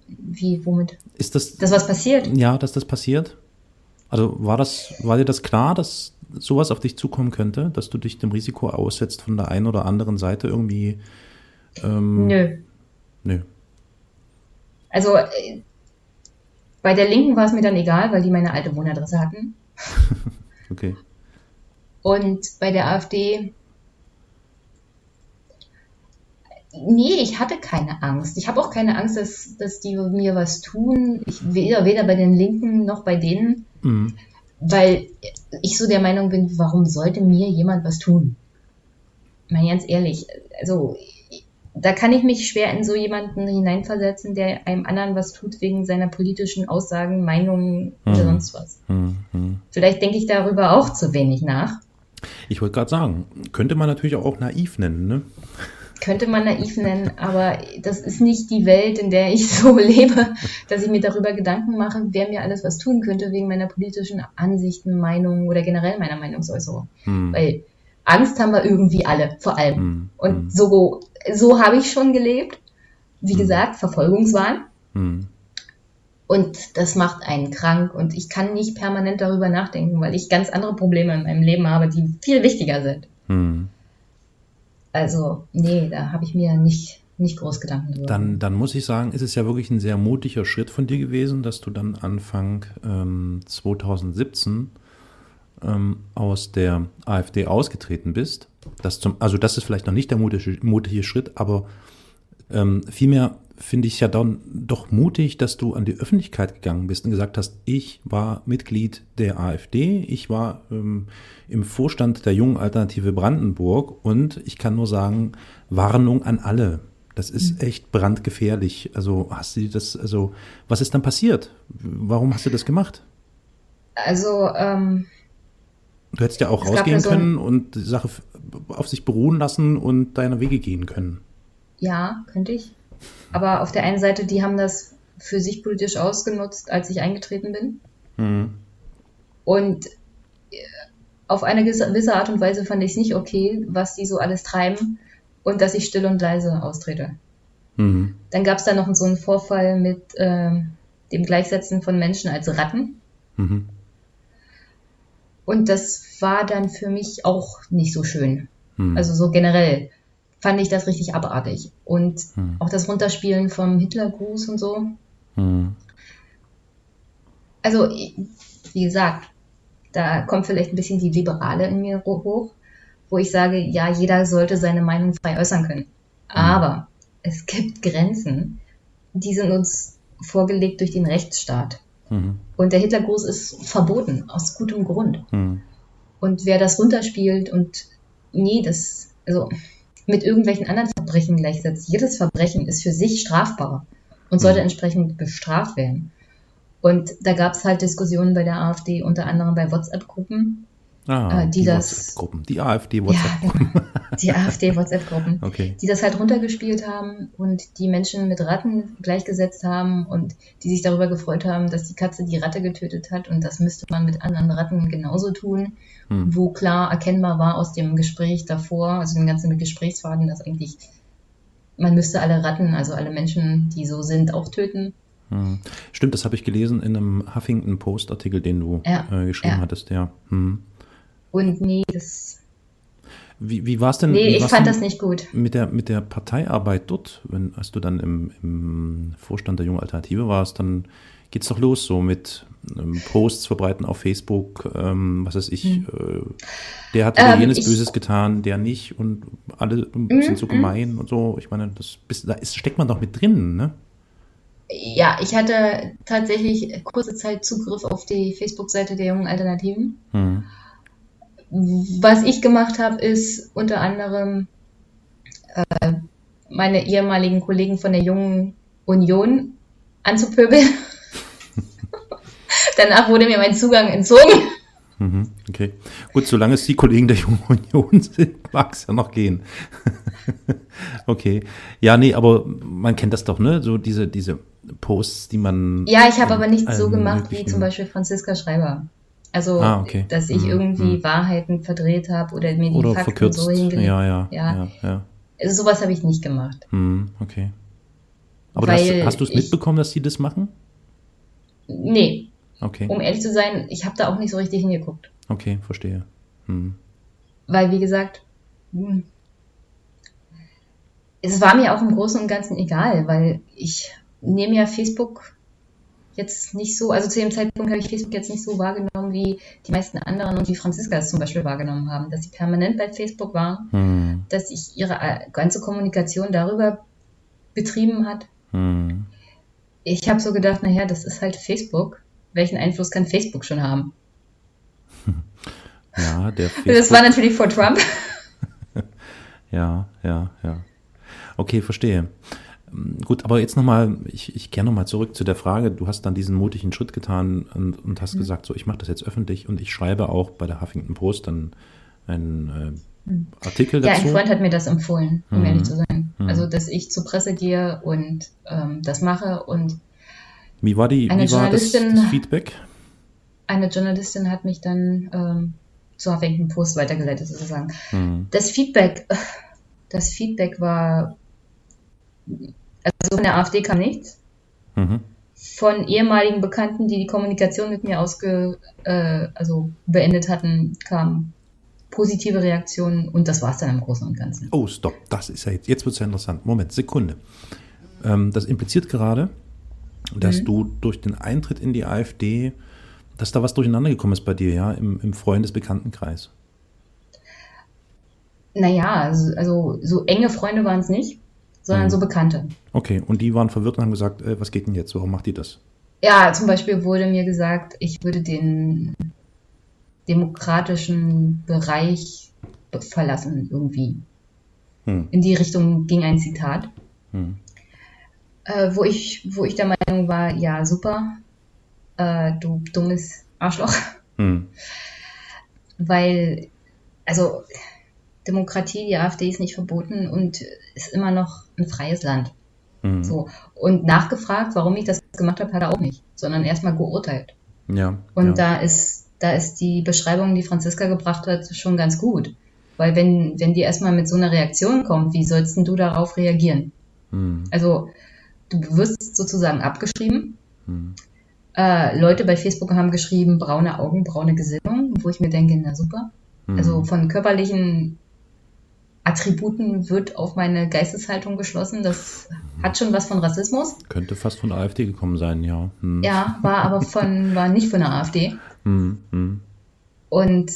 Wie, womit? ist das, Das, was passiert? ja, dass das passiert? Also war das, war dir das klar, dass sowas auf dich zukommen könnte, dass du dich dem Risiko aussetzt, von der einen oder anderen Seite irgendwie, ähm, Nö. nö. Also äh, bei der Linken war es mir dann egal, weil die meine alte Wohnadresse hatten. *laughs* Okay. Und bei der AfD. Nee, ich hatte keine Angst. Ich habe auch keine Angst, dass, dass die mir was tun. Ich, weder, weder bei den Linken noch bei denen, Mhm. weil ich so der Meinung bin, warum sollte mir jemand was tun? Mal ganz ehrlich, also da kann ich mich schwer in so jemanden hineinversetzen, der einem anderen was tut wegen seiner politischen Aussagen, Meinungen oder Mhm. sonst was. Hm, hm. Vielleicht denke ich darüber auch zu wenig nach. Ich wollte gerade sagen, könnte man natürlich auch naiv nennen, ne? Könnte man naiv nennen, aber das ist nicht die Welt, in der ich *laughs* so lebe, dass ich mir darüber Gedanken mache, wer mir alles was tun könnte wegen meiner politischen Ansichten, Meinungen oder generell meiner Meinungsäußerung. Hm. Weil Angst haben wir irgendwie alle, vor allem. Hm, Und hm, so, so habe ich schon gelebt. Wie Hm. gesagt, Verfolgungswahn. hm. Und das macht einen krank. Und ich kann nicht permanent darüber nachdenken, weil ich ganz andere Probleme in meinem Leben habe, die viel wichtiger sind. Hm. Also, nee, da habe ich mir nicht, nicht groß Gedanken drüber. Dann, dann muss ich sagen, ist es ja wirklich ein sehr mutiger Schritt von dir gewesen, dass du dann Anfang ähm, 2017 ähm, aus der AfD ausgetreten bist, das zum, also das ist vielleicht noch nicht der mutige, mutige Schritt, aber ähm, vielmehr finde ich ja dann doch mutig, dass du an die Öffentlichkeit gegangen bist und gesagt hast, ich war Mitglied der AfD, ich war ähm, im Vorstand der jungen Alternative Brandenburg und ich kann nur sagen, Warnung an alle. Das ist mhm. echt brandgefährlich. Also hast du das, also was ist dann passiert? Warum hast du das gemacht? Also, ähm, Du hättest ja auch rausgehen so können und die Sache auf sich beruhen lassen und deine Wege gehen können. Ja, könnte ich. Aber auf der einen Seite, die haben das für sich politisch ausgenutzt, als ich eingetreten bin. Mhm. Und äh, auf eine gewisse Art und Weise fand ich es nicht okay, was die so alles treiben und dass ich still und leise austrete. Mhm. Dann gab es da noch so einen Vorfall mit äh, dem Gleichsetzen von Menschen als Ratten. Mhm. Und das war dann für mich auch nicht so schön. Mhm. Also so generell fand ich das richtig abartig. Und hm. auch das Runterspielen vom Hitlergruß und so. Hm. Also, wie gesagt, da kommt vielleicht ein bisschen die Liberale in mir hoch, wo ich sage, ja, jeder sollte seine Meinung frei äußern können. Hm. Aber es gibt Grenzen, die sind uns vorgelegt durch den Rechtsstaat. Mhm. Und der Hitlergruß ist verboten, aus gutem Grund. Mhm. Und wer das runterspielt und nee, das, also mit irgendwelchen anderen Verbrechen gleichsetzt. Jedes Verbrechen ist für sich strafbar und sollte mhm. entsprechend bestraft werden. Und da gab es halt Diskussionen bei der AfD, unter anderem bei WhatsApp-Gruppen, Ah, äh, die, die das, gruppen die AfD-WhatsApp-Gruppen. Ja, *laughs* die AfD-WhatsApp-Gruppen, *laughs* okay. die das halt runtergespielt haben und die Menschen mit Ratten gleichgesetzt haben und die sich darüber gefreut haben, dass die Katze die Ratte getötet hat und das müsste man mit anderen Ratten genauso tun, hm. wo klar erkennbar war aus dem Gespräch davor, also den ganzen Gesprächsfaden, dass eigentlich man müsste alle Ratten, also alle Menschen, die so sind, auch töten. Hm. Stimmt, das habe ich gelesen in einem Huffington Post-Artikel, den du ja, äh, geschrieben ja. hattest, ja. Hm. Und nee, das. Wie, wie war es denn? Nee, ich fand das nicht gut. Mit der, mit der Parteiarbeit dort, wenn, als du dann im, im Vorstand der Jungen Alternative warst, dann geht es doch los so mit ähm, Posts verbreiten auf Facebook, ähm, was weiß ich, hm. äh, der hat ähm, jenes ich, Böses getan, der nicht und alle mm, sind so gemein mm. und so. Ich meine, das da ist, steckt man doch mit drin, ne? Ja, ich hatte tatsächlich kurze Zeit Zugriff auf die Facebook-Seite der Jungen Alternativen. Hm. Was ich gemacht habe, ist unter anderem äh, meine ehemaligen Kollegen von der Jungen Union anzupöbeln. *laughs* Danach wurde mir mein Zugang entzogen. Mhm, okay. Gut, solange es die Kollegen der Jungen Union sind, mag es ja noch gehen. *laughs* okay. Ja, nee, aber man kennt das doch, ne? So diese, diese Posts, die man. Ja, ich habe aber nicht so gemacht wie zum Beispiel Franziska Schreiber. Also, ah, okay. dass ich mhm. irgendwie mhm. Wahrheiten verdreht habe oder mir die oder Fakten verkürzt. so hingelegt ja, ja, ja. ja, ja. Also sowas habe ich nicht gemacht. Mhm, okay. Aber hast, hast du es mitbekommen, dass sie das machen? Nee. Okay. Um ehrlich zu sein, ich habe da auch nicht so richtig hingeguckt. Okay, verstehe. Hm. Weil, wie gesagt, hm, es war mir auch im Großen und Ganzen egal, weil ich nehme ja Facebook jetzt nicht so, also zu dem Zeitpunkt habe ich Facebook jetzt nicht so wahrgenommen wie die meisten anderen und wie Franziska es zum Beispiel wahrgenommen haben, dass sie permanent bei Facebook war, hm. dass sich ihre äh, ganze Kommunikation darüber betrieben hat. Hm. Ich habe so gedacht, naja, das ist halt Facebook. Welchen Einfluss kann Facebook schon haben? *laughs* Ja, der Facebook. *laughs* Das war natürlich vor Trump. *laughs* ja, ja, ja. Okay, verstehe. Gut, aber jetzt nochmal, ich, ich kehre nochmal zurück zu der Frage, du hast dann diesen mutigen Schritt getan und, und hast mhm. gesagt, so ich mache das jetzt öffentlich und ich schreibe auch bei der Huffington Post dann einen äh, mhm. Artikel dazu. Ja, ein Freund hat mir das empfohlen, um mhm. ehrlich zu sein. Mhm. Also, dass ich zur Presse gehe und ähm, das mache und wie war, die, wie war das, das, Feedback? Eine Journalistin hat mich dann ähm, zur Huffington Post weitergeleitet sozusagen. Mhm. Das Feedback, das Feedback war also von der AfD kam nichts. Mhm. Von ehemaligen Bekannten, die die Kommunikation mit mir ausge, äh, also beendet hatten, kamen positive Reaktionen und das war es dann im Großen und Ganzen. Oh, stopp, das ist ja jetzt, jetzt wird es ja interessant. Moment, Sekunde. Ähm, das impliziert gerade, dass mhm. du durch den Eintritt in die AfD dass da was durcheinander gekommen ist bei dir, ja, im, im Freundesbekanntenkreis. Naja, also, also so enge Freunde waren es nicht, sondern Mhm. so Bekannte. Okay, und die waren verwirrt und haben gesagt, äh, was geht denn jetzt? Warum macht die das? Ja, zum Beispiel wurde mir gesagt, ich würde den demokratischen Bereich be- verlassen irgendwie. Hm. In die Richtung ging ein Zitat, Hm. äh, wo ich, wo ich der Meinung war, ja super, äh, du dummes Arschloch, Hm. weil also Demokratie, die AfD ist nicht verboten und ist immer noch ein freies Land. Hm. So und nachgefragt, warum ich das gemacht habe, hat er auch nicht, sondern erstmal geurteilt. Ja. Und ja. da ist, da ist die Beschreibung, die Franziska gebracht hat, schon ganz gut. Weil wenn, wenn die erstmal mit so einer Reaktion kommt, wie sollst denn du darauf reagieren? Hm. Also, du wirst sozusagen abgeschrieben. Hm. Äh, Leute bei Facebook haben geschrieben, braune Augen, braune Gesinnung, wo ich mir denke, na super. Hm. Also von körperlichen Attributen wird auf meine Geisteshaltung geschlossen. Das hat schon was von Rassismus. Könnte fast von der AfD gekommen sein, ja. Hm. Ja, war aber von, war nicht von der AfD. Hm. Hm. Und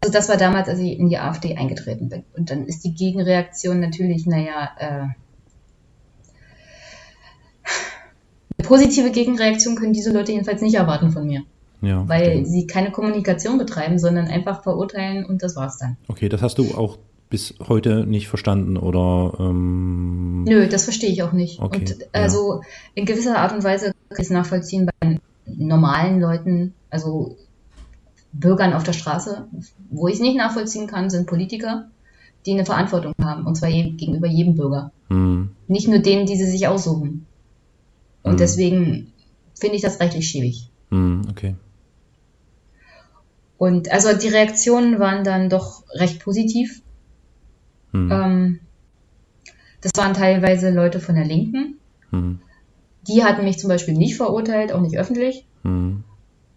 also das war damals, als ich in die AfD eingetreten bin. Und dann ist die Gegenreaktion natürlich, naja, äh, eine positive Gegenreaktion können diese Leute jedenfalls nicht erwarten von mir, Ja. weil verstehe. sie keine Kommunikation betreiben, sondern einfach verurteilen und das war's dann. Okay, das hast du auch bis heute nicht verstanden oder ähm, Nö, das verstehe ich auch nicht. Okay, und ja. also in gewisser Art und Weise kann ich es nachvollziehen bei normalen Leuten, also Bürgern auf der Straße. Wo ich es nicht nachvollziehen kann, sind Politiker, die eine Verantwortung haben, und zwar je, gegenüber jedem Bürger. hm. Nicht nur denen, die sie sich aussuchen. Und Mhm. deswegen finde ich das rechtlich schäbig. Hm. okay. Und also die Reaktionen waren dann doch recht positiv. Hm. Ähm, das waren teilweise Leute von der Linken. Hm. Die hatten mich zum Beispiel nicht verurteilt, auch nicht öffentlich. Hm.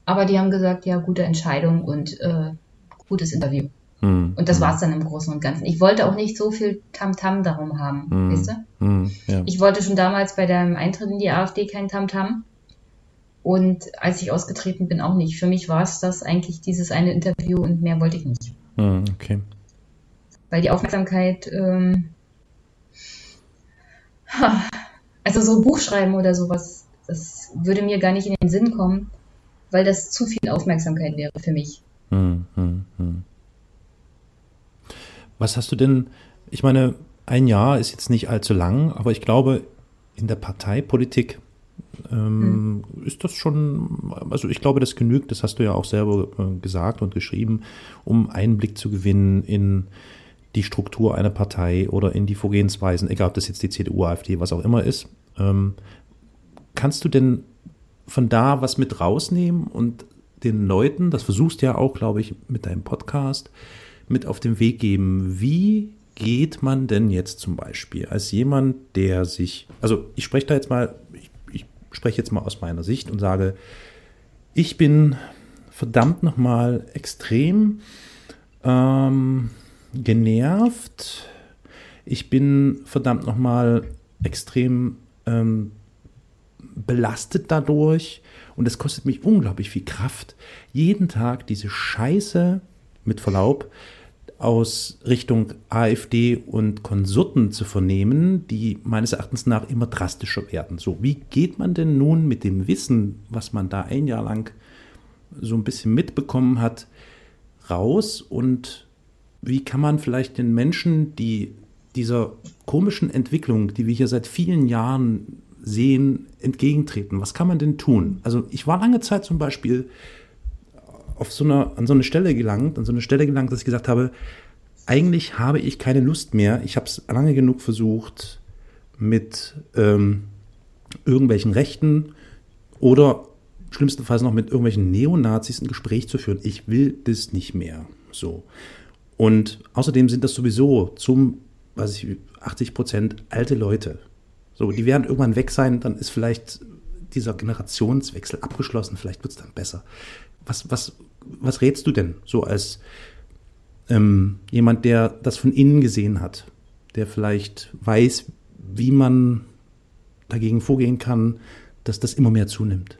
Aber die haben gesagt, ja, gute Entscheidung und äh, gutes Interview. Hm. Und das hm. war's dann im Großen und Ganzen. Ich wollte auch nicht so viel Tamtam darum haben, Hm. weißt du? Ja. Ich wollte schon damals bei dem Eintritt in die AfD kein Tamtam. Und als ich ausgetreten bin, auch nicht. Für mich war es das eigentlich dieses eine Interview und mehr wollte ich nicht. Hm. Okay. Weil die Aufmerksamkeit, ähm, also so Buchschreiben oder sowas, das würde mir gar nicht in den Sinn kommen, weil das zu viel Aufmerksamkeit wäre für mich. Hm, hm, hm. Was hast du denn, ich meine, ein Jahr ist jetzt nicht allzu lang, aber ich glaube, in der Parteipolitik ähm, ist das schon, also ich glaube, das genügt, das hast du ja auch selber äh, gesagt und geschrieben, um Einblick zu gewinnen in die Struktur einer Partei oder in die Vorgehensweisen, egal ob das jetzt die CDU, AfD, was auch immer ist. Ähm, kannst du denn von da was mit rausnehmen und den Leuten, das versuchst du ja auch, glaube ich, mit deinem Podcast, mit auf den Weg geben. Wie geht man denn jetzt zum Beispiel als jemand, der sich, also ich spreche da jetzt mal, spreche jetzt mal aus meiner Sicht und sage, ich bin verdammt nochmal extrem ähm, genervt. Ich bin verdammt nochmal extrem ähm, belastet dadurch und es kostet mich unglaublich viel Kraft, jeden Tag diese Scheiße, mit Verlaub, aus Richtung AfD und Konsorten zu vernehmen, die meines Erachtens nach immer drastischer werden. So, wie geht man denn nun mit dem Wissen, was man da ein Jahr lang so ein bisschen mitbekommen hat, raus und wie kann man vielleicht den Menschen, die dieser komischen Entwicklung, die wir hier seit vielen Jahren sehen, entgegentreten? Was kann man denn tun? Also ich war lange Zeit zum Beispiel auf so einer, an so eine Stelle gelangt, an so eine Stelle gelangt, dass ich gesagt habe, eigentlich habe ich keine Lust mehr. Ich habe es lange genug versucht, mit ähm, irgendwelchen Rechten oder schlimmstenfalls noch mit irgendwelchen Neonazis ein Gespräch zu führen. Ich will das nicht mehr. So. Und außerdem sind das sowieso zum, weiß ich, 80 Prozent alte Leute. So, die werden irgendwann weg sein, dann ist vielleicht dieser Generationswechsel abgeschlossen, vielleicht wird es dann besser. Was, was, was rätst du denn so als ähm, jemand, der das von innen gesehen hat, der vielleicht weiß, wie man dagegen vorgehen kann, dass das immer mehr zunimmt?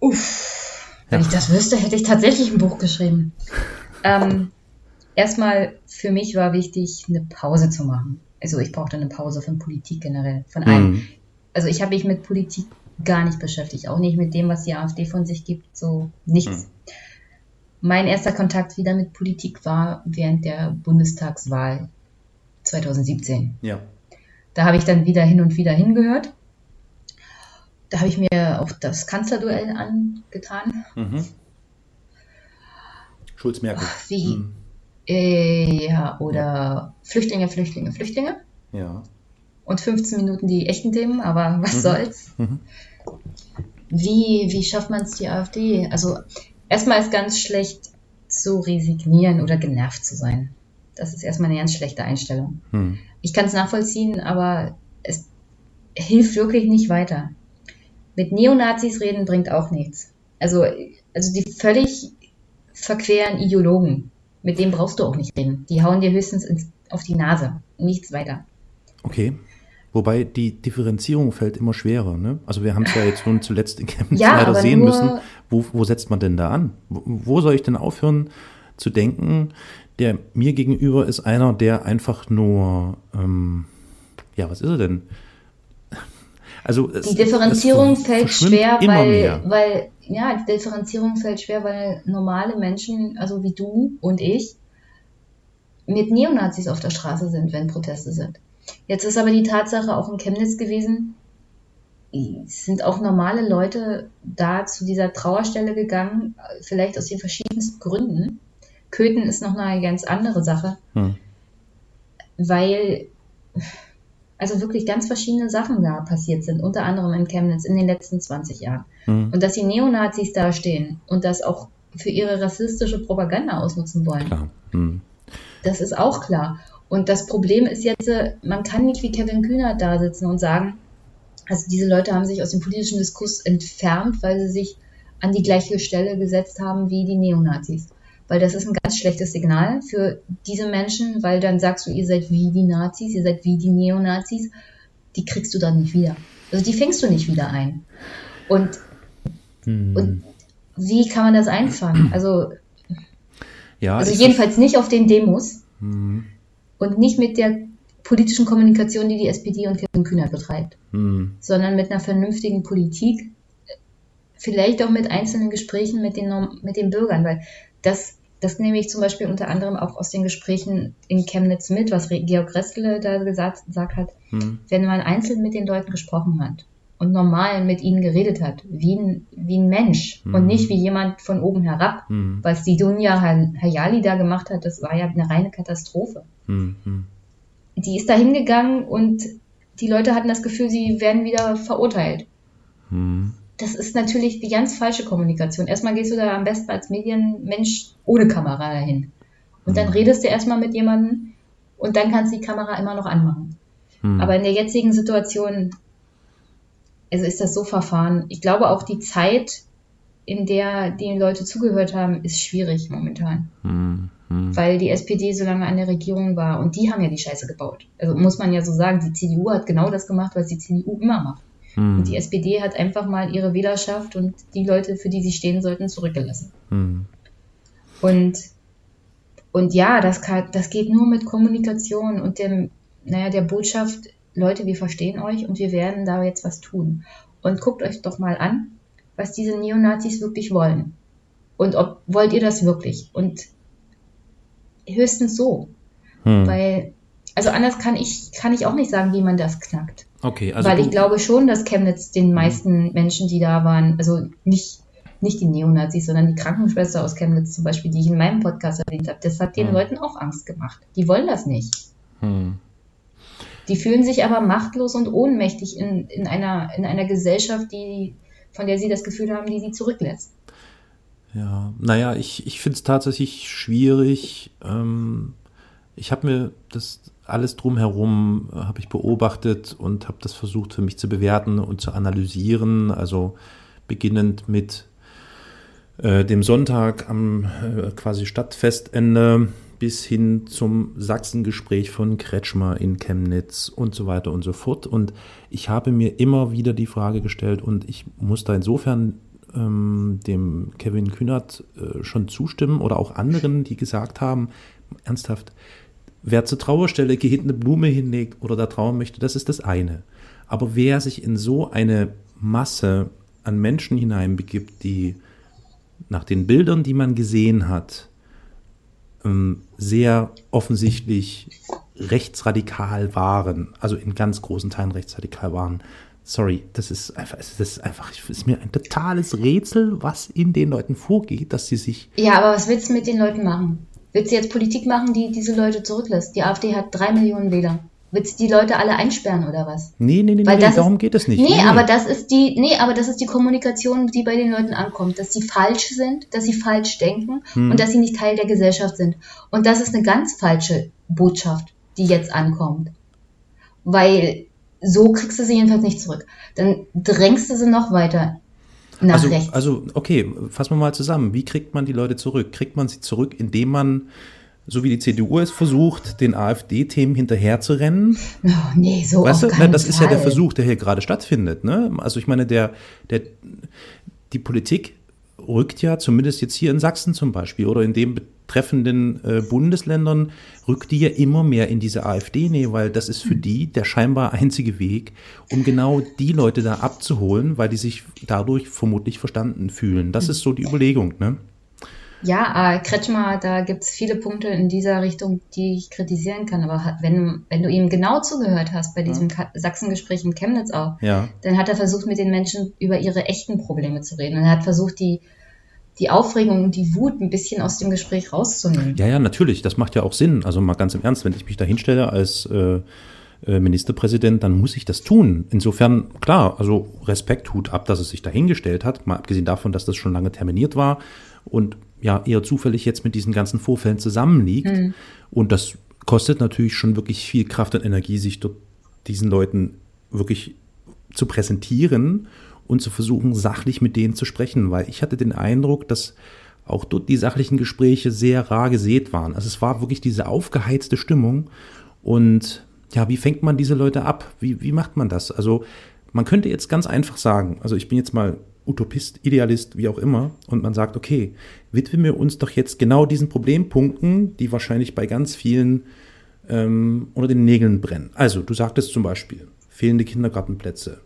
Uff, wenn ja. ich das wüsste, hätte ich tatsächlich ein Buch geschrieben. ähm, erstmal, für mich war wichtig, eine Pause zu machen. Also ich brauchte eine Pause von Politik generell, von allem. Mhm. Also ich habe mich mit Politik gar nicht beschäftigt, auch nicht mit dem, was die AfD von sich gibt, so nichts. Mhm. Mein erster Kontakt wieder mit Politik war während der Bundestagswahl 2017. Ja. Da habe ich dann wieder hin und wieder hingehört. Da habe ich mir auch das Kanzlerduell angetan. Mhm. Schulz-Merkel. Wie? Mhm. Äh, ja, oder ja. Flüchtlinge, Flüchtlinge, Flüchtlinge. Ja. Und 15 Minuten die echten Themen, aber was mhm. soll's. Mhm. Wie, wie schafft man es, die AfD? Also, erstmal ist ganz schlecht zu resignieren oder genervt zu sein. Das ist erstmal eine ganz schlechte Einstellung. Mhm. Ich kann es nachvollziehen, aber es hilft wirklich nicht weiter. Mit Neonazis reden bringt auch nichts. Also, also die völlig verqueren Ideologen, mit denen brauchst du auch nicht reden. Die hauen dir höchstens ins, auf die Nase. Nichts weiter. Okay. Wobei die Differenzierung fällt immer schwerer. Ne? Also wir haben es ja jetzt nun zuletzt in Chemnitz ja, leider sehen müssen. Wo, wo setzt man denn da an? Wo, wo soll ich denn aufhören zu denken, der mir gegenüber ist einer, der einfach nur, ähm, ja, was ist er denn? Also es, die Differenzierung fällt schwer, weil, weil ja, die Differenzierung fällt schwer, weil normale Menschen, also wie du und ich, mit Neonazis auf der Straße sind, wenn Proteste sind. Jetzt ist aber die Tatsache auch in Chemnitz gewesen, es sind auch normale Leute da zu dieser Trauerstelle gegangen, vielleicht aus den verschiedensten Gründen. Köthen ist noch eine ganz andere Sache, hm. weil also wirklich ganz verschiedene Sachen da passiert sind, unter anderem in Chemnitz in den letzten 20 Jahren. Hm. Und dass die Neonazis da stehen und das auch für ihre rassistische Propaganda ausnutzen wollen. Hm. Das ist auch klar. Und das Problem ist jetzt, man kann nicht wie Kevin Kühner da sitzen und sagen, also diese Leute haben sich aus dem politischen Diskurs entfernt, weil sie sich an die gleiche Stelle gesetzt haben wie die Neonazis weil das ist ein ganz schlechtes Signal für diese Menschen, weil dann sagst du, ihr seid wie die Nazis, ihr seid wie die Neonazis, die kriegst du dann nicht wieder. Also die fängst du nicht wieder ein. Und, hm. und wie kann man das einfangen? Also, ja, also jedenfalls nicht auf den Demos hm. Und nicht mit der politischen Kommunikation, die die SPD und Kevin Kühner betreibt, hm. sondern mit einer vernünftigen Politik, vielleicht auch mit einzelnen Gesprächen mit den, mit den Bürgern, weil das, das nehme ich zum Beispiel unter anderem auch aus den Gesprächen in Chemnitz mit, was Georg Reskele da gesagt, gesagt hat. Hm. Wenn man einzeln mit den Leuten gesprochen hat und normal mit ihnen geredet hat, wie ein, wie ein Mensch hm. und nicht wie jemand von oben herab. Hm. Was die Dunja Hayali da gemacht hat, das war ja eine reine Katastrophe. Hm, hm. Die ist da hingegangen und die Leute hatten das Gefühl, sie werden wieder verurteilt. Hm das ist natürlich die ganz falsche Kommunikation. Erstmal gehst du da am besten als Medienmensch ohne Kamera dahin. Und dann mhm. redest du erstmal mit jemandem und dann kannst du die Kamera immer noch anmachen. Mhm. Aber in der jetzigen Situation, also ist das so verfahren. Ich glaube auch die Zeit, in der die Leute zugehört haben, ist schwierig momentan. Mhm. Weil die SPD so lange an der Regierung war und die haben ja die Scheiße gebaut. Also muss man ja so sagen, die CDU hat genau das gemacht, was die CDU immer macht. Mhm. Und die SPD hat einfach mal ihre Wählerschaft und die Leute, für die sie stehen sollten, zurückgelassen. Mhm. Und, und ja, das, kann, das geht nur mit Kommunikation und dem, naja, der Botschaft, Leute, wir verstehen euch und wir werden da jetzt was tun. Und guckt euch doch mal an, was diese Neonazis wirklich wollen. Und ob wollt ihr das wirklich? Und höchstens so. Hm. Weil, also anders kann ich, kann ich auch nicht sagen, wie man das knackt. Okay, also Weil ich glaube schon, dass Chemnitz den mhm. meisten Menschen, die da waren, also nicht, nicht die Neonazis, sondern die Krankenschwester aus Chemnitz zum Beispiel, die ich in meinem Podcast erwähnt habe, das hat den hm. Leuten auch Angst gemacht. Die wollen das nicht. Hm. Die fühlen sich aber machtlos und ohnmächtig in, in, einer, in einer Gesellschaft, die, von der sie das Gefühl haben, die sie zurücklässt. Ja, naja, ich, ich finde es tatsächlich schwierig. Ähm, ich habe mir das alles drumherum äh, habe ich beobachtet und habe das versucht für mich zu bewerten und zu analysieren. Also beginnend mit äh, dem Sonntag am äh, quasi Stadtfestende bis hin zum Sachsengespräch von Kretschmer in Chemnitz und so weiter und so fort. Und ich habe mir immer wieder die Frage gestellt und ich muss da insofern ähm, dem Kevin Kühnert äh, schon zustimmen oder auch anderen, die gesagt haben, ernsthaft, wer zur Trauerstelle gehend eine Blume hinlegt oder da trauern möchte, das ist das eine. Aber wer sich in so eine Masse an Menschen hineinbegibt, die nach den Bildern, die man gesehen hat, sehr offensichtlich rechtsradikal waren, also in ganz großen Teilen rechtsradikal waren. Sorry, das ist einfach, das ist einfach, ist mir ein totales Rätsel, was in den Leuten vorgeht, dass sie sich. Ja, aber was willst du mit den Leuten machen? Willst du jetzt Politik machen, die diese Leute zurücklässt? Die AfD hat drei Millionen Wähler. Willst du die Leute alle einsperren oder was? Nee, nee, nee, Weil nee darum ist, geht es nicht. Nee, nee, aber das ist die, nee, aber das ist die Kommunikation, die bei den Leuten ankommt, dass sie falsch sind, dass sie falsch denken Hm. und dass sie nicht Teil der Gesellschaft sind. Und das ist eine ganz falsche Botschaft, die jetzt ankommt. Weil so kriegst du sie jedenfalls nicht zurück. Dann drängst du sie noch weiter nach also, rechts. also, okay, fassen wir mal zusammen. Wie kriegt man die Leute zurück? Kriegt man sie zurück, indem man, so wie die CDU es versucht, den AfD-Themen hinterherzurennen? oh, nee, so Weißt du, keinen das ist ja der Fall. Versuch, der hier gerade stattfindet. Ne? Also ich meine, der, der, die Politik rückt ja zumindest jetzt hier in Sachsen zum Beispiel oder in den betreffenden äh, Bundesländern rückt die ja immer mehr in diese AfD-Nähe, weil das ist für die der scheinbar einzige Weg, um genau die Leute da abzuholen, weil die sich dadurch vermutlich verstanden fühlen. Das ist so die Überlegung. Ne? Ja, äh, Kretschmer, da gibt's viele Punkte in dieser Richtung, die ich kritisieren kann. Aber wenn, wenn du ihm genau zugehört hast bei diesem Ka- Sachsengespräch in Chemnitz auch, Ja. dann hat er versucht, mit den Menschen über ihre echten Probleme zu reden. Und er hat versucht, die, die Aufregung und die Wut ein bisschen aus dem Gespräch rauszunehmen. Ja, ja, natürlich. Das macht ja auch Sinn. Also mal ganz im Ernst, wenn ich mich da hinstelle als äh, äh, Ministerpräsident, dann muss ich das tun. Insofern, klar, also Respekt, Hut ab, dass es sich dahingestellt hat, mal abgesehen davon, dass das schon lange terminiert war und ja eher zufällig jetzt mit diesen ganzen Vorfällen zusammenliegt. Und das kostet natürlich schon wirklich viel Kraft und Energie, sich dort diesen Leuten wirklich zu präsentieren und zu versuchen, sachlich mit denen zu sprechen, weil ich hatte den Eindruck, dass auch dort die sachlichen Gespräche sehr rar gesät waren. Also es war wirklich diese aufgeheizte Stimmung und ja, wie fängt man diese Leute ab? Wie, wie macht man das? Also man könnte jetzt ganz einfach sagen, also ich bin jetzt mal Utopist, Idealist, wie auch immer, und man sagt, okay, widmen wir uns doch jetzt genau diesen Problempunkten, die wahrscheinlich bei ganz vielen ähm, unter den Nägeln brennen. Also, du sagtest zum Beispiel, fehlende Kindergartenplätze,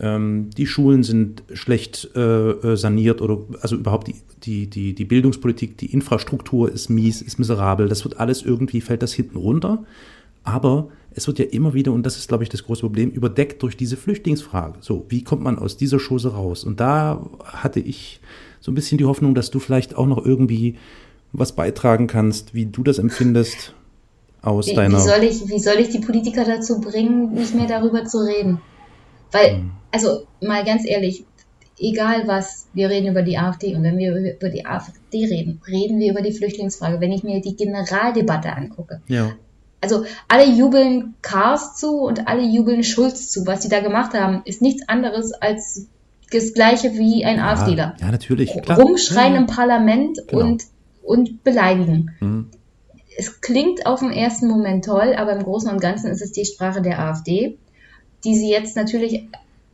ähm, die Schulen sind schlecht äh, äh, saniert oder also überhaupt die, die, die, die Bildungspolitik, die Infrastruktur ist mies, ist miserabel, das wird alles irgendwie, fällt das hinten runter. Aber es wird ja immer wieder, und das ist, glaube ich, das große Problem, überdeckt durch diese Flüchtlingsfrage. So, wie kommt man aus dieser Chose raus? Und da hatte ich so ein bisschen die Hoffnung, dass du vielleicht auch noch irgendwie was beitragen kannst, wie du das empfindest aus Wie, deiner. wie, soll ich, wie soll ich die Politiker dazu bringen, nicht mehr darüber zu reden? Weil, Hm. also mal ganz ehrlich, egal was, wir reden über die AfD und wenn wir über die AfD reden, reden wir über die Flüchtlingsfrage. Wenn ich mir die Generaldebatte angucke, ja. Also alle jubeln Kars zu und alle jubeln Schulz zu. Was sie da gemacht haben, ist nichts anderes als das gleiche wie ein AfDler. Ja, natürlich. Klar. Rumschreien ja, im Parlament Genau. und, und beleidigen. Mhm. Es klingt auf den ersten Moment toll, aber im Großen und Ganzen ist es die Sprache der AfD, die sie jetzt natürlich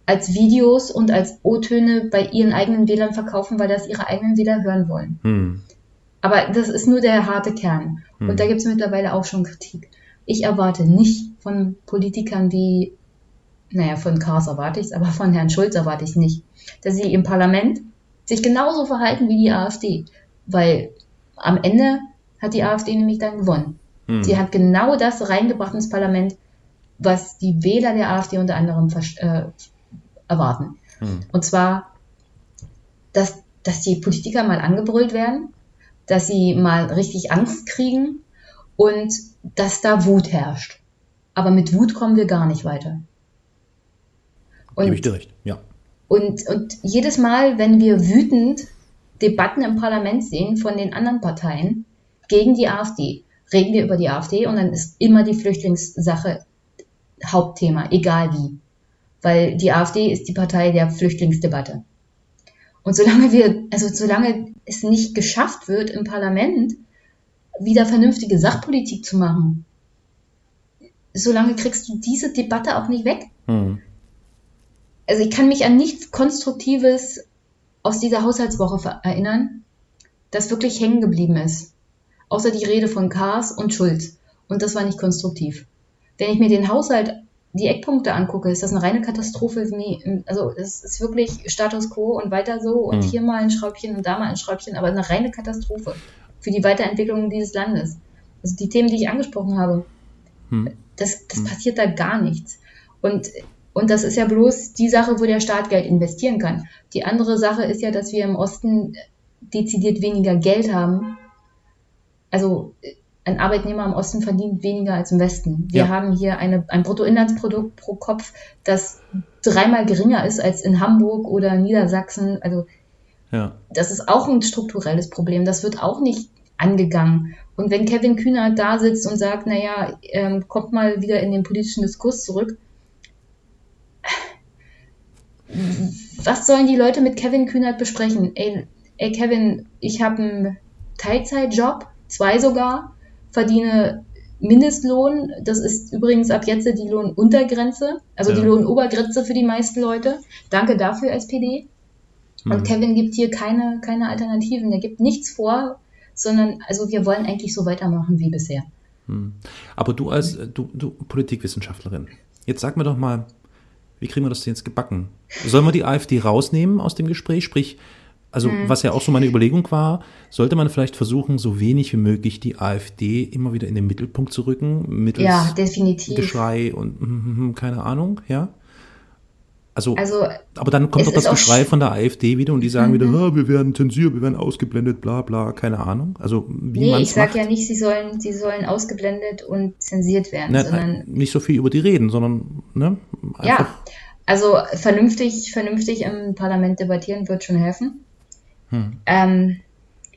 als Videos und als O-Töne bei ihren eigenen Wählern verkaufen, weil das ihre eigenen Wähler hören wollen. Hm. Aber das ist nur der harte Kern. Hm. Und da gibt es mittlerweile auch schon Kritik. Ich erwarte nicht von Politikern wie, naja, von Kars erwarte ich es, aber von Herrn Schulz erwarte ich nicht, dass sie im Parlament sich genauso verhalten wie die AfD. Weil am Ende hat die AfD nämlich dann gewonnen. Hm. Sie hat genau das reingebracht ins Parlament, was die Wähler der AfD unter anderem äh, erwarten. Hm. Und zwar, dass, dass die Politiker mal angebrüllt werden, dass sie mal richtig Angst kriegen und dass da Wut herrscht. Aber mit Wut kommen wir gar nicht weiter. Gebe ich Und, dir recht. Ja. und, und jedes Mal, wenn wir wütend Debatten im Parlament sehen von den anderen Parteien gegen die AfD, reden wir über die AfD und dann ist immer die Flüchtlingssache Hauptthema, egal wie. Weil die AfD ist die Partei der Flüchtlingsdebatte. Und solange wir, also solange es nicht geschafft wird, im Parlament wieder vernünftige Sachpolitik zu machen, solange kriegst du diese Debatte auch nicht weg. Hm. Also ich kann mich an nichts Konstruktives aus dieser Haushaltswoche erinnern, das wirklich hängen geblieben ist. Außer die Rede von Kars und Schulz. Und das war nicht konstruktiv. Wenn ich mir den Haushalt, die Eckpunkte angucke, ist das eine reine Katastrophe. Also es ist wirklich Status quo und weiter so und mhm. hier mal ein Schräubchen und da mal ein Schräubchen, aber eine reine Katastrophe für die Weiterentwicklung dieses Landes. Also die Themen, die ich angesprochen habe, mhm. das, das mhm. passiert da gar nichts. Und und das ist ja bloß die Sache, wo der Staat Geld investieren kann. Die andere Sache ist ja, dass wir im Osten dezidiert weniger Geld haben. Also ein Arbeitnehmer im Osten verdient weniger als im Westen. Wir ja. haben hier eine, ein Bruttoinlandsprodukt pro Kopf, das dreimal geringer ist als in Hamburg oder Niedersachsen. Also ja. das ist auch ein strukturelles Problem. Das wird auch nicht angegangen. Und wenn Kevin Kühner da sitzt und sagt, naja, ähm, kommt mal wieder in den politischen Diskurs zurück, was sollen die Leute mit Kevin Kühnert besprechen? Ey, ey Kevin, ich habe einen Teilzeitjob, zwei sogar, verdiene Mindestlohn. Das ist übrigens ab jetzt die Lohnuntergrenze, also ja. die Lohnobergrenze für die meisten Leute. Danke dafür, SPD. Mhm. Und Kevin gibt hier keine, keine Alternativen. Er gibt nichts vor, sondern also wir wollen eigentlich so weitermachen wie bisher. Mhm. Aber du als du, du Politikwissenschaftlerin, jetzt sag mir doch mal, wie kriegen wir das denn jetzt gebacken? Sollen wir die AfD rausnehmen aus dem Gespräch? Sprich, also hm. was ja auch so meine Überlegung war, sollte man vielleicht versuchen, so wenig wie möglich die AfD immer wieder in den Mittelpunkt zu rücken, mittels ja, definitiv. Geschrei und mm, keine Ahnung, ja? Also, also aber dann kommt doch das Geschrei von der AfD wieder und die sagen mhm. wieder, ah, wir werden zensiert, wir werden ausgeblendet, bla bla, keine Ahnung. Also wie nee, ich sage ja nicht, sie sollen, sie sollen ausgeblendet und zensiert werden, Na, sondern nicht so viel über die reden, sondern ne, ja, also vernünftig, vernünftig im Parlament debattieren wird schon helfen. Hm. Ähm,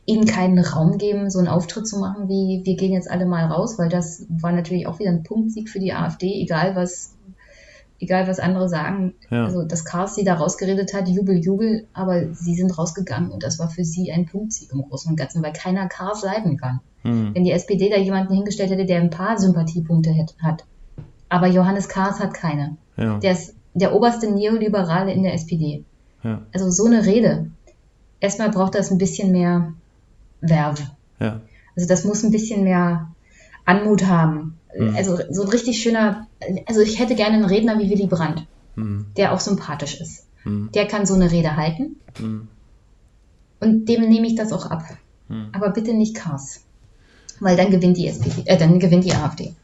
ihnen keinen Raum geben, so einen Auftritt zu machen, wie wir gehen jetzt alle mal raus, weil das war natürlich auch wieder ein Punktsieg für die AfD, egal was egal was andere sagen. Ja. Also das Chaos, die da rausgeredet hat, Jubel, Jubel, aber sie sind rausgegangen und das war für sie ein Punktsieg im Großen und Ganzen, weil keiner Chaos leiden kann. Mhm. Wenn die SPD da jemanden hingestellt hätte, der ein paar Sympathiepunkte hat, aber Johannes Kahrs hat keine. Ja. Der ist der oberste Neoliberale in der SPD. Ja. Also so eine Rede. Erstmal braucht das ein bisschen mehr Werbe. Also das muss ein bisschen mehr Anmut haben. Mhm. Also so ein richtig schöner, also ich hätte gerne einen Redner wie Willy Brandt, mhm. der auch sympathisch ist. Mhm. Der kann so eine Rede halten. Mhm. Und dem nehme ich das auch ab. Mhm. Aber bitte nicht Kars. Weil dann gewinnt die SPD, äh, dann gewinnt die AfD.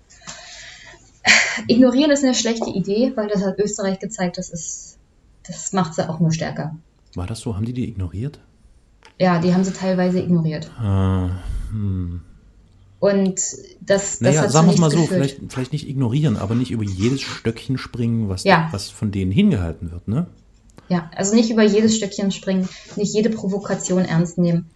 *laughs* Ignorieren ist eine schlechte Idee, weil das hat Österreich gezeigt, das ist, das macht sie auch nur stärker. War das so? Haben die die ignoriert? Ja, die haben sie teilweise ignoriert. Ah, hm. Und das, das naja, hat sagen wir es mal so, vielleicht, vielleicht nicht ignorieren, aber nicht über jedes Stöckchen springen, was, ja. was von denen hingehalten wird, ne? Ja, also nicht über jedes Stöckchen springen, nicht jede Provokation ernst nehmen.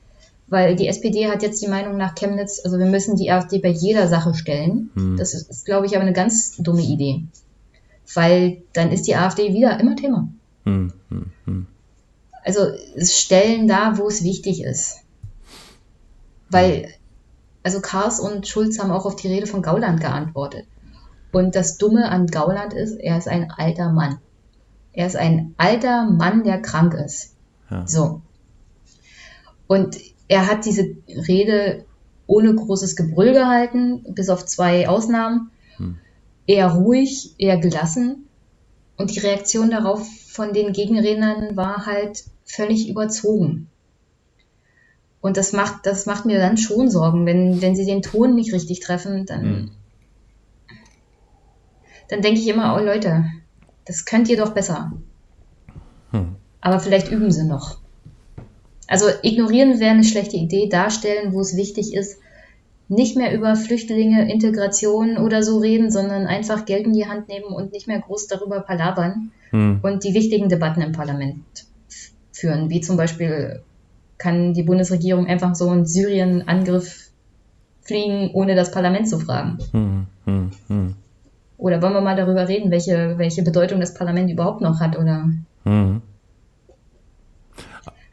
Weil die SPD hat jetzt die Meinung nach Chemnitz, also wir müssen die AfD bei jeder Sache stellen. Hm. Das ist, ist glaube ich, aber eine ganz dumme Idee. Weil dann ist die AfD wieder immer Thema. Hm, hm, hm. Also stellen da, wo es wichtig ist. Weil also Kars und Schulz haben auch auf die Rede von Gauland geantwortet. Und das Dumme an Gauland ist, er ist ein alter Mann. Er ist ein alter Mann, der krank ist. Ja. So. Und er hat diese Rede ohne großes Gebrüll gehalten, bis auf zwei Ausnahmen. Hm. Eher ruhig, eher gelassen. Und die Reaktion darauf von den Gegenrednern war halt völlig überzogen. Und das macht, das macht mir dann schon Sorgen, wenn, wenn sie den Ton nicht richtig treffen, dann, mhm. dann denke ich immer, oh Leute, das könnt ihr doch besser. Mhm. Aber vielleicht üben sie noch. Also ignorieren wäre eine schlechte Idee, darstellen, wo es wichtig ist, nicht mehr über Flüchtlinge, Integration oder so reden, sondern einfach Geld in die Hand nehmen und nicht mehr groß darüber palabern mhm. und die wichtigen Debatten im Parlament führen, wie zum Beispiel kann die Bundesregierung einfach so einen Syrien-Angriff fliegen, ohne das Parlament zu fragen. Hm, hm, hm. Oder wollen wir mal darüber reden, welche, welche Bedeutung das Parlament überhaupt noch hat? Oder hm.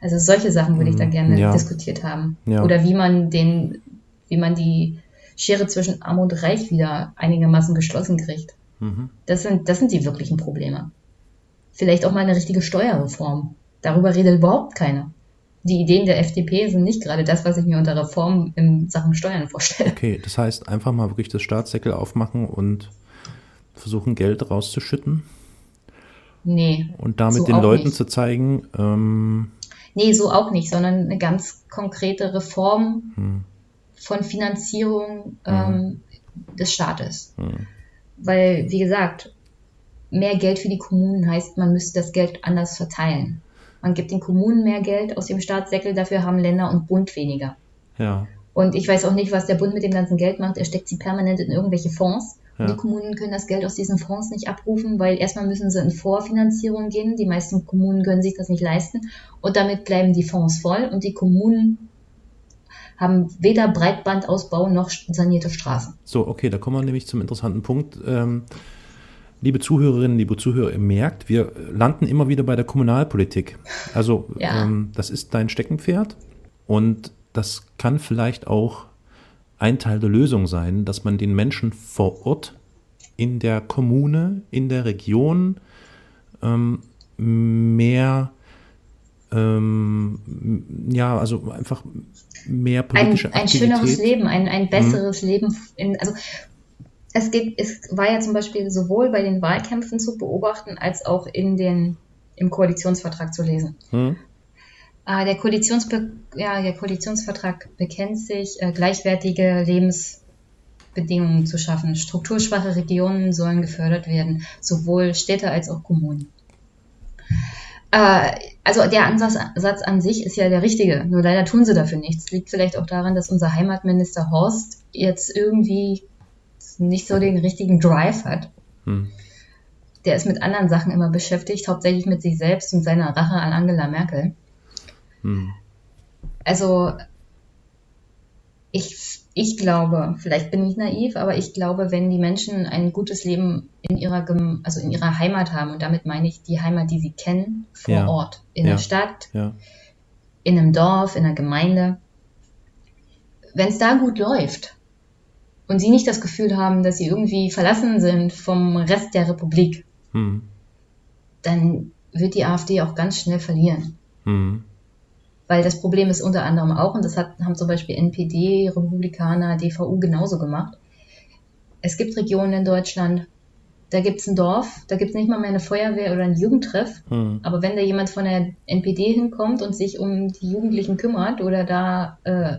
also solche Sachen würde ich da hm, gerne ja. diskutiert haben. Ja. Oder wie man den, wie man die Schere zwischen Arm und Reich wieder einigermaßen geschlossen kriegt. Mhm. Das sind, das sind die wirklichen Probleme. Vielleicht auch mal eine richtige Steuerreform. Darüber redet überhaupt keiner. Die Ideen der FDP sind nicht gerade das, was ich mir unter Reform in Sachen Steuern vorstelle. Okay, das heißt einfach mal wirklich das Staatssäckel aufmachen und versuchen, Geld rauszuschütten. Nee. Und damit so den Leuten nicht. zu zeigen, ähm, Nee, so auch nicht, sondern eine ganz konkrete Reform hm, von Finanzierung ähm, des Staates. hm, Weil, wie gesagt, mehr Geld für die Kommunen heißt, man müsste das Geld anders verteilen. Man gibt den Kommunen mehr Geld aus dem Staatssäckel, dafür haben Länder und Bund weniger. ja, Und ich weiß auch nicht, was der Bund mit dem ganzen Geld macht. Er steckt sie permanent in irgendwelche Fonds. Und Ja. die Kommunen können das Geld aus diesen Fonds nicht abrufen, weil erstmal müssen sie in Vorfinanzierung gehen. Die meisten Kommunen können sich das nicht leisten. Und damit bleiben die Fonds voll und die Kommunen haben weder Breitbandausbau noch sanierte Straßen. So, okay, da kommen wir nämlich zum interessanten Punkt. Ähm, liebe Zuhörerinnen, liebe Zuhörer, ihr merkt, wir landen immer wieder bei der Kommunalpolitik. Also, Ja. ähm, das ist dein Steckenpferd und das kann vielleicht auch ein Teil der Lösung sein, dass man den Menschen vor Ort in der Kommune, in der Region ähm, mehr, ähm, ja, also einfach mehr Ein, politische ein Aktivität. schöneres Leben, ein, ein besseres Leben. In, also es geht, es war ja zum Beispiel sowohl bei den Wahlkämpfen zu beobachten, als auch in den, im Koalitionsvertrag zu lesen. Hm? Äh, der, Koalitionsbe ja, der Koalitionsvertrag bekennt sich, äh, gleichwertige Lebensbedingungen zu schaffen. Strukturschwache Regionen sollen gefördert werden, sowohl Städte als auch Kommunen. Äh, also der Ansatz Satz an sich ist ja der richtige, nur leider tun sie dafür nichts. Liegt vielleicht auch daran, dass unser Heimatminister Horst jetzt irgendwie nicht so den richtigen Drive hat. Hm. Der ist mit anderen Sachen immer beschäftigt, hauptsächlich mit sich selbst und seiner Rache an Angela Merkel. Hm. Also ich, ich glaube, vielleicht bin ich naiv, aber ich glaube, wenn die Menschen ein gutes Leben in ihrer, also in ihrer Heimat haben, und damit meine ich die Heimat, die sie kennen, vor Ja. Ort, in Ja. der Stadt, Ja. in einem Dorf, in einer Gemeinde, wenn es da gut läuft und sie nicht das Gefühl haben, dass sie irgendwie verlassen sind vom Rest der Republik, Hm. dann wird die AfD auch ganz schnell verlieren. Hm. Weil das Problem ist unter anderem auch, und das hat, haben zum Beispiel NPD, Republikaner, DVU genauso gemacht. Es gibt Regionen in Deutschland, da gibt es ein Dorf, da gibt es nicht mal mehr eine Feuerwehr oder einen Jugendtreff. Hm. Aber wenn da jemand von der NPD hinkommt und sich um die Jugendlichen kümmert oder da äh,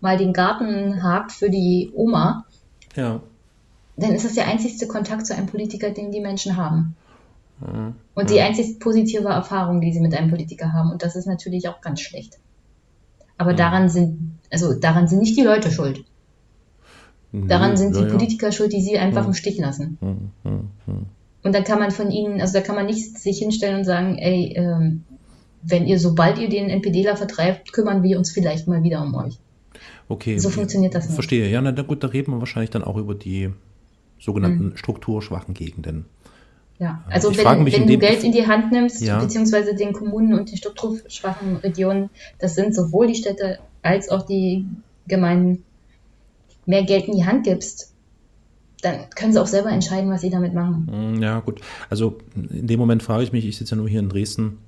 mal den Garten hakt für die Oma, Ja. dann ist das der einzigste Kontakt zu einem Politiker, den die Menschen haben. Hm. Und die einzig positive Erfahrung, die sie mit einem Politiker haben. Und das ist natürlich auch ganz schlecht. Aber Mhm. daran sind, also daran sind nicht die Leute schuld. Daran sind ja, die ja. Politiker schuld, die sie einfach Mhm. im Stich lassen. Hm, hm, hm. Und dann kann man von ihnen, also da kann man nicht sich hinstellen und sagen, ey, ähm, wenn ihr, sobald ihr den NPDler vertreibt, kümmern wir uns vielleicht mal wieder um euch. Okay. So funktioniert das nicht. Verstehe. Ja, na gut, da reden wir wahrscheinlich dann auch über die sogenannten strukturschwachen Gegenden. Ja, also Ich wenn, mich wenn du Geld in die Hand nimmst, Ja. beziehungsweise den Kommunen und den strukturschwachen Regionen, das sind sowohl die Städte als auch die Gemeinden, mehr Geld in die Hand gibst, dann können sie auch selber entscheiden, was sie damit machen. Hm, Ja, gut. Also in dem Moment frage ich mich, ich sitze ja nur hier in Dresden.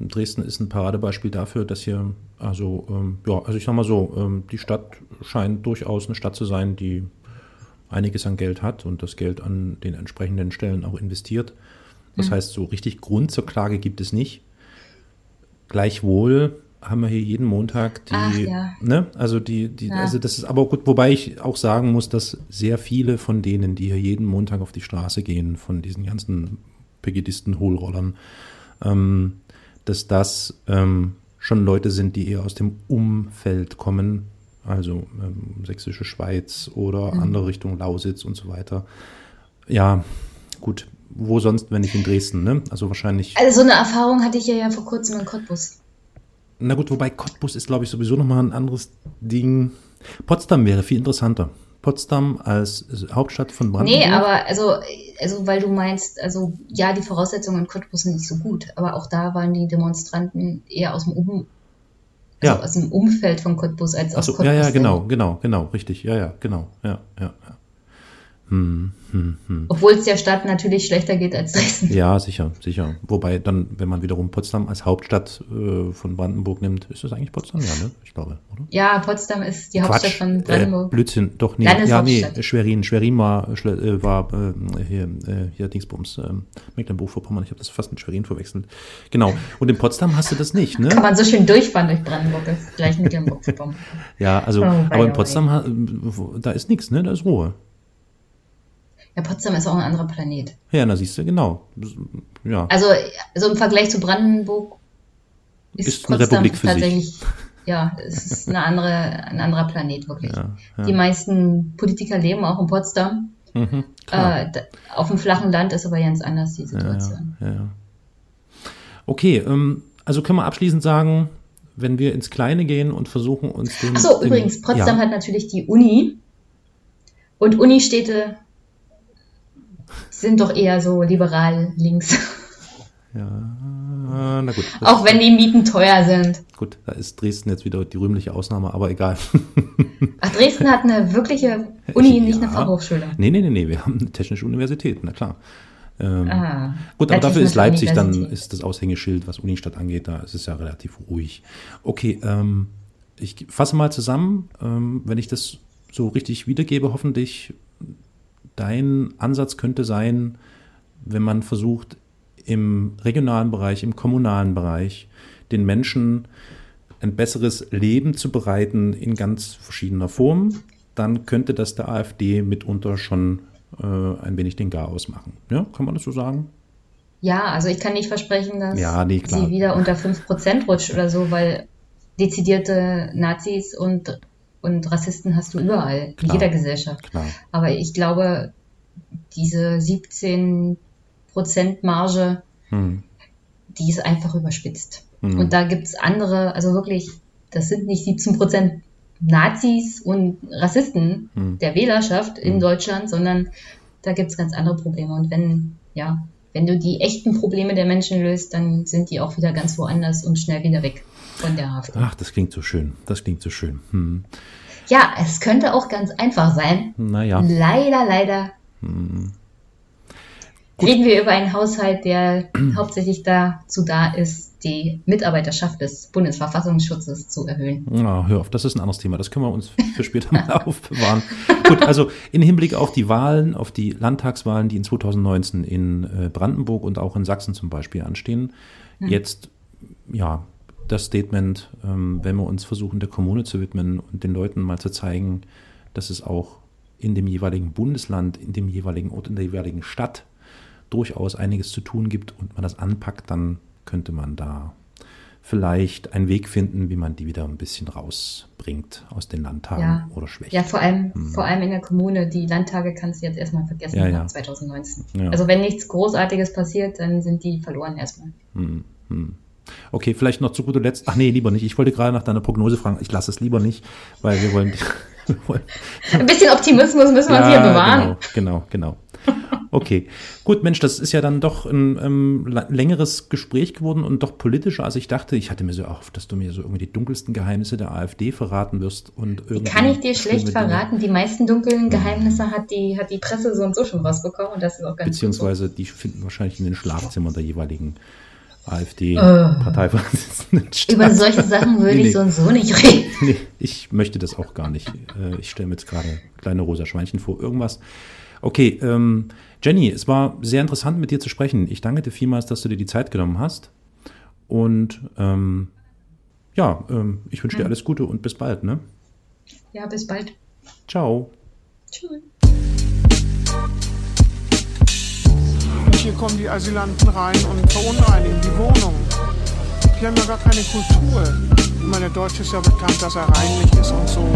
Dresden ist ein Paradebeispiel dafür, dass hier, also, ähm, ja, also ich sag mal so, ähm, die Stadt scheint durchaus eine Stadt zu sein, die einiges an Geld hat und das Geld an den entsprechenden Stellen auch investiert. Das heißt, so richtig Grund zur Klage gibt es nicht. Gleichwohl haben wir hier jeden Montag die, Ach, ja. ne, also die, die, Ja. also das ist aber gut, wobei ich auch sagen muss, dass sehr viele von denen, die hier jeden Montag auf die Straße gehen, von diesen ganzen Pegidisten, Hohlrollern, ähm, dass das ähm, schon Leute sind, die eher aus dem Umfeld kommen, also ähm, sächsische Schweiz oder andere Richtung Lausitz und so weiter. Ja, gut. Wo sonst, wenn nicht in Dresden, ne? Also wahrscheinlich. Also so eine Erfahrung hatte ich ja, ja vor kurzem in Cottbus. Na gut, wobei Cottbus ist, glaube ich, sowieso nochmal ein anderes Ding. Potsdam wäre viel interessanter. Potsdam als Hauptstadt von Brandenburg. Nee, aber also, also weil du meinst, also ja, die Voraussetzungen in Cottbus sind nicht so gut, aber auch da waren die Demonstranten eher aus dem, um also Ja. aus dem Umfeld von Cottbus als aus Achso, Cottbus. ja, ja, genau, genau, genau, richtig. Ja, ja, genau. Ja, ja. Hm, hm, hm. Obwohl es der Stadt natürlich schlechter geht als Dresden. Ja, sicher, sicher. Wobei dann, wenn man wiederum Potsdam als Hauptstadt äh, von Brandenburg nimmt, ist das eigentlich Potsdam, ja, ne? Ich glaube, oder? Ja, Potsdam ist die Hauptstadt von Äh, Brandenburg. Blödsinn, doch, nee. Ja, nee. Schwerin. Schwerin war, äh, war äh, hier, äh, hier Dingsbums, äh, Mecklenburg-Vorpommern. Ich habe das fast mit Schwerin verwechselt. Genau. Und in Potsdam hast du das nicht, ne? Kann man so schön durchfahren durch Brandenburg, gleich *laughs* Mecklenburg. Ja, also, Oh, aber in Potsdam, da ist nichts, ne? Da ist Ruhe. Ja, Potsdam ist auch ein anderer Planet. Ja, da siehst du, genau. Ja. Also, also im Vergleich zu Brandenburg ist, Ist eine Potsdam Republik für sich. tatsächlich, ja, es ist eine andere, ein anderer Planet, wirklich. Ja, ja. Die meisten Politiker leben auch in Potsdam. Mhm. Äh, auf dem flachen Land ist aber ganz anders die Situation. ja. Okay, ähm, also können wir abschließend sagen, wenn wir ins Kleine gehen und versuchen uns den. Achso, übrigens, Potsdam hat natürlich die Uni. Und Unistädte sind doch eher so liberal links. Ja, na gut. Auch wenn die Mieten teuer sind. Gut, da ist Dresden jetzt wieder die rühmliche Ausnahme, aber egal. *laughs* Ach, Dresden hat eine wirkliche *laughs* Uni, nicht eine Ja. Fachhochschule. nee, nee, nee, nee, wir haben eine technische Universität, na klar. Ähm, Ah, Gut, aber eine dafür ist Leipzig dann, ist das Aushängeschild, was Unistadt angeht, da ist es ja relativ ruhig. Okay, ähm, ich fasse mal zusammen, ähm, wenn ich das so richtig wiedergebe, hoffentlich, dein Ansatz könnte sein, wenn man versucht, im regionalen Bereich, im kommunalen Bereich, den Menschen ein besseres Leben zu bereiten in ganz verschiedener Form, dann könnte das der AfD mitunter schon äh, ein wenig den Garaus machen. Ja, kann man das so sagen? Ja, also ich kann nicht versprechen, dass Ja, nee, sie wieder unter 5% rutscht oder so, weil dezidierte Nazis und, und Rassisten hast du überall, in Klar. jeder Gesellschaft. Klar. Aber ich glaube, diese 17% Marge, Hm. die ist einfach überspitzt. Mhm. Und da gibt's andere, also wirklich, das sind nicht 17% Nazis und Rassisten Hm. der Wählerschaft in Mhm. Deutschland, sondern da gibt's ganz andere Probleme. Und wenn, ja, wenn du die echten Probleme der Menschen löst, dann sind die auch wieder ganz woanders und schnell wieder weg von der AfD. Ach, das klingt so schön. Das klingt so schön. Hm. Ja, es könnte auch ganz einfach sein. Naja. Leider, leider. Hm. Reden wir über einen Haushalt, der *clears throat* hauptsächlich dazu da ist, die Mitarbeiterschaft des Bundesverfassungsschutzes zu erhöhen. Ja, hör auf, das ist ein anderes Thema. Das können wir uns für später mal *laughs* aufbewahren. Gut, also in Hinblick auf die Wahlen, auf die Landtagswahlen, die in 2019 in äh, Brandenburg und auch in Sachsen zum Beispiel anstehen, jetzt, ja, das Statement, ähm, wenn wir uns versuchen, der Kommune zu widmen und den Leuten mal zu zeigen, dass es auch in dem jeweiligen Bundesland, in dem jeweiligen Ort, in der jeweiligen Stadt durchaus einiges zu tun gibt und man das anpackt, dann könnte man da vielleicht einen Weg finden, wie man die wieder ein bisschen rausbringt aus den Landtagen Ja. oder schwächt. Ja, vor allem, vor allem in der Kommune. Die Landtage kannst du jetzt erstmal vergessen Mhm. Ja, ja. nach 2019. Ja. Also wenn nichts Großartiges passiert, dann sind die verloren erstmal. Hm, hm. Okay, vielleicht noch zu guter Letzt. Ach nee, lieber nicht. Ich wollte gerade nach deiner Prognose fragen. Ich lasse es lieber nicht, weil wir wollen. *laughs* wir wollen Ein bisschen Optimismus müssen wir uns hier bewahren. Genau, genau, genau. Okay, gut, Mensch, das ist ja dann doch ein ähm, längeres Gespräch geworden und doch politischer, als ich dachte. Ich hatte mir so erhofft, dass du mir so irgendwie die dunkelsten Geheimnisse der AfD verraten wirst und irgendwie. Kann ich dir schlecht verraten. Die meisten dunklen Geheimnisse hat die, hat die Presse so und so schon rausbekommen und das ist auch ganz Beziehungsweise die finden wahrscheinlich in den Schlafzimmern der jeweiligen. AfD-Parteivorsitzenden statt. *laughs* Über solche Sachen würde Nee, nee. ich so und so nicht reden. *laughs* Nee, ich möchte das auch gar nicht. Äh, Ich stelle mir jetzt gerade kleine rosa Schweinchen vor. Irgendwas. Okay, ähm, Jenny, es war sehr interessant mit dir zu sprechen. Ich danke dir vielmals, dass du dir die Zeit genommen hast. Und ähm, ja, ähm, ich wünsche dir alles Gute und bis bald. Ne? Ja, bis bald. Ciao. Tschüss. Hier kommen die Asylanten rein und verunreinigen die Wohnung. Die haben ja gar keine Kultur. Ich meine, der Deutsche ist ja bekannt, dass er reinlich ist und so.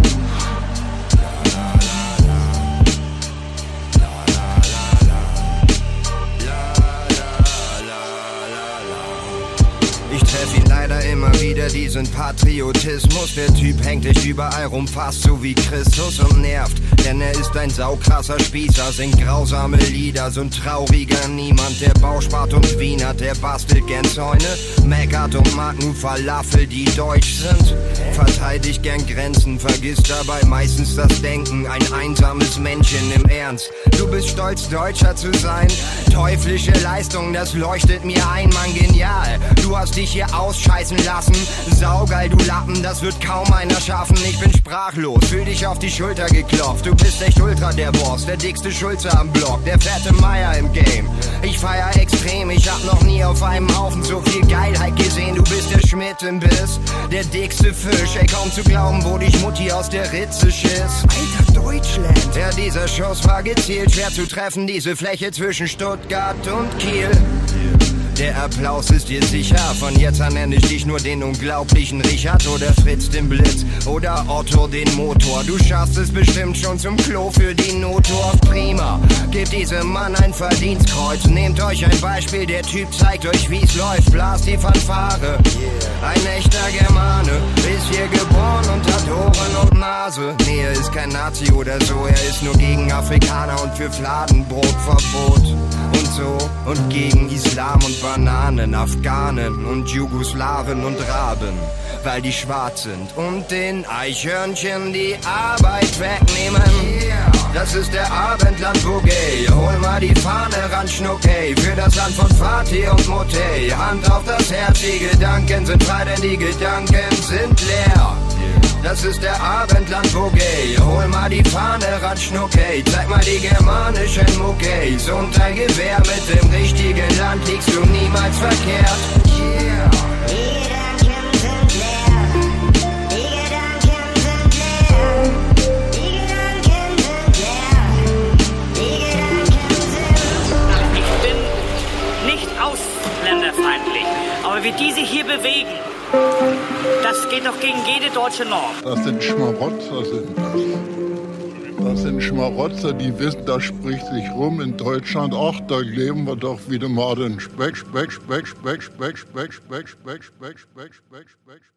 Immer wieder, diesen Patriotismus. Der Typ hängt dich überall rum, fast so wie Christus und nervt. Denn er ist ein saukrasser Spießer, singt grausame Lieder, so ein trauriger Niemand. Der Bauspart und Wiener, der bastelt gern Zäune, meckert und mag nur Falafel, die deutsch sind. Verteidigt gern Grenzen, vergisst dabei meistens das Denken. Ein einsames Männchen im Ernst. Du bist stolz, Deutscher zu sein. Teuflische Leistung, das leuchtet mir ein, Mann, genial. Du hast dich hier ausscheißen lassen. Saugeil, du Lappen, das wird kaum einer schaffen. Ich bin sprachlos, fühl dich auf die Schulter geklopft. Du bist echt ultra der Boss, der dickste Schulze am Block, der fette Meier im Game. Ich feier extrem, ich hab noch nie auf einem Haufen so viel Geilheit gesehen. Du bist der Schmidt im Biss, der dickste Fisch. Ey, kaum zu glauben, wo dich Mutti aus der Ritze schiss. Alter Deutschland. Ja, dieser Schuss war gezielt, schwer zu treffen, diese Fläche zwischen Stuttgart und Kiel. Der Applaus ist dir sicher. Von jetzt an nenne ich dich nur den unglaublichen Richard oder Fritz den Blitz oder Otto den Motor. Du schaffst es bestimmt schon zum Klo für die Notdurft. Prima, gebt diesem Mann ein Verdienstkreuz. Nehmt euch ein Beispiel, der Typ zeigt euch wie's läuft. Blast die Fanfare. Ein echter Germane ist hier geboren und hat Ohren und Nase. Nee, er ist kein Nazi oder so, er ist nur gegen Afrikaner und für Fladenbrotverbot. Und so und gegen Islam und Bananen, Afghanen und Jugoslawen und Raben, weil die schwarz sind und den Eichhörnchen die Arbeit wegnehmen. Das ist der Abendland Boogie, hol mal die Fahne ran, Schnuckey, für das Land von Fatih und Motey. Hand auf das Herz, die Gedanken sind frei, denn die Gedanken sind leer. Das ist der Abendland Boogie. Hol mal die Fahne ran, Schnuckey. Zeig mal die germanischen Muckeys. Und dein Gewehr mit dem richtigen Land liegst du niemals verkehrt. Yeah. Die Gedanken sind leer. Die Gedanken sind leer. Ausländerfeindlich, aber wie die sich hier bewegen, das geht doch gegen jede deutsche Norm. Das sind Schmarotzer, sind das. Das sind Schmarotzer, die wissen, das spricht sich rum in Deutschland. Ach, da leben wir doch wieder mal den Speck, Speck, Speck, Speck, Speck, Speck, Speck, Speck, Speck, Speck, Speck, Speck, Speck.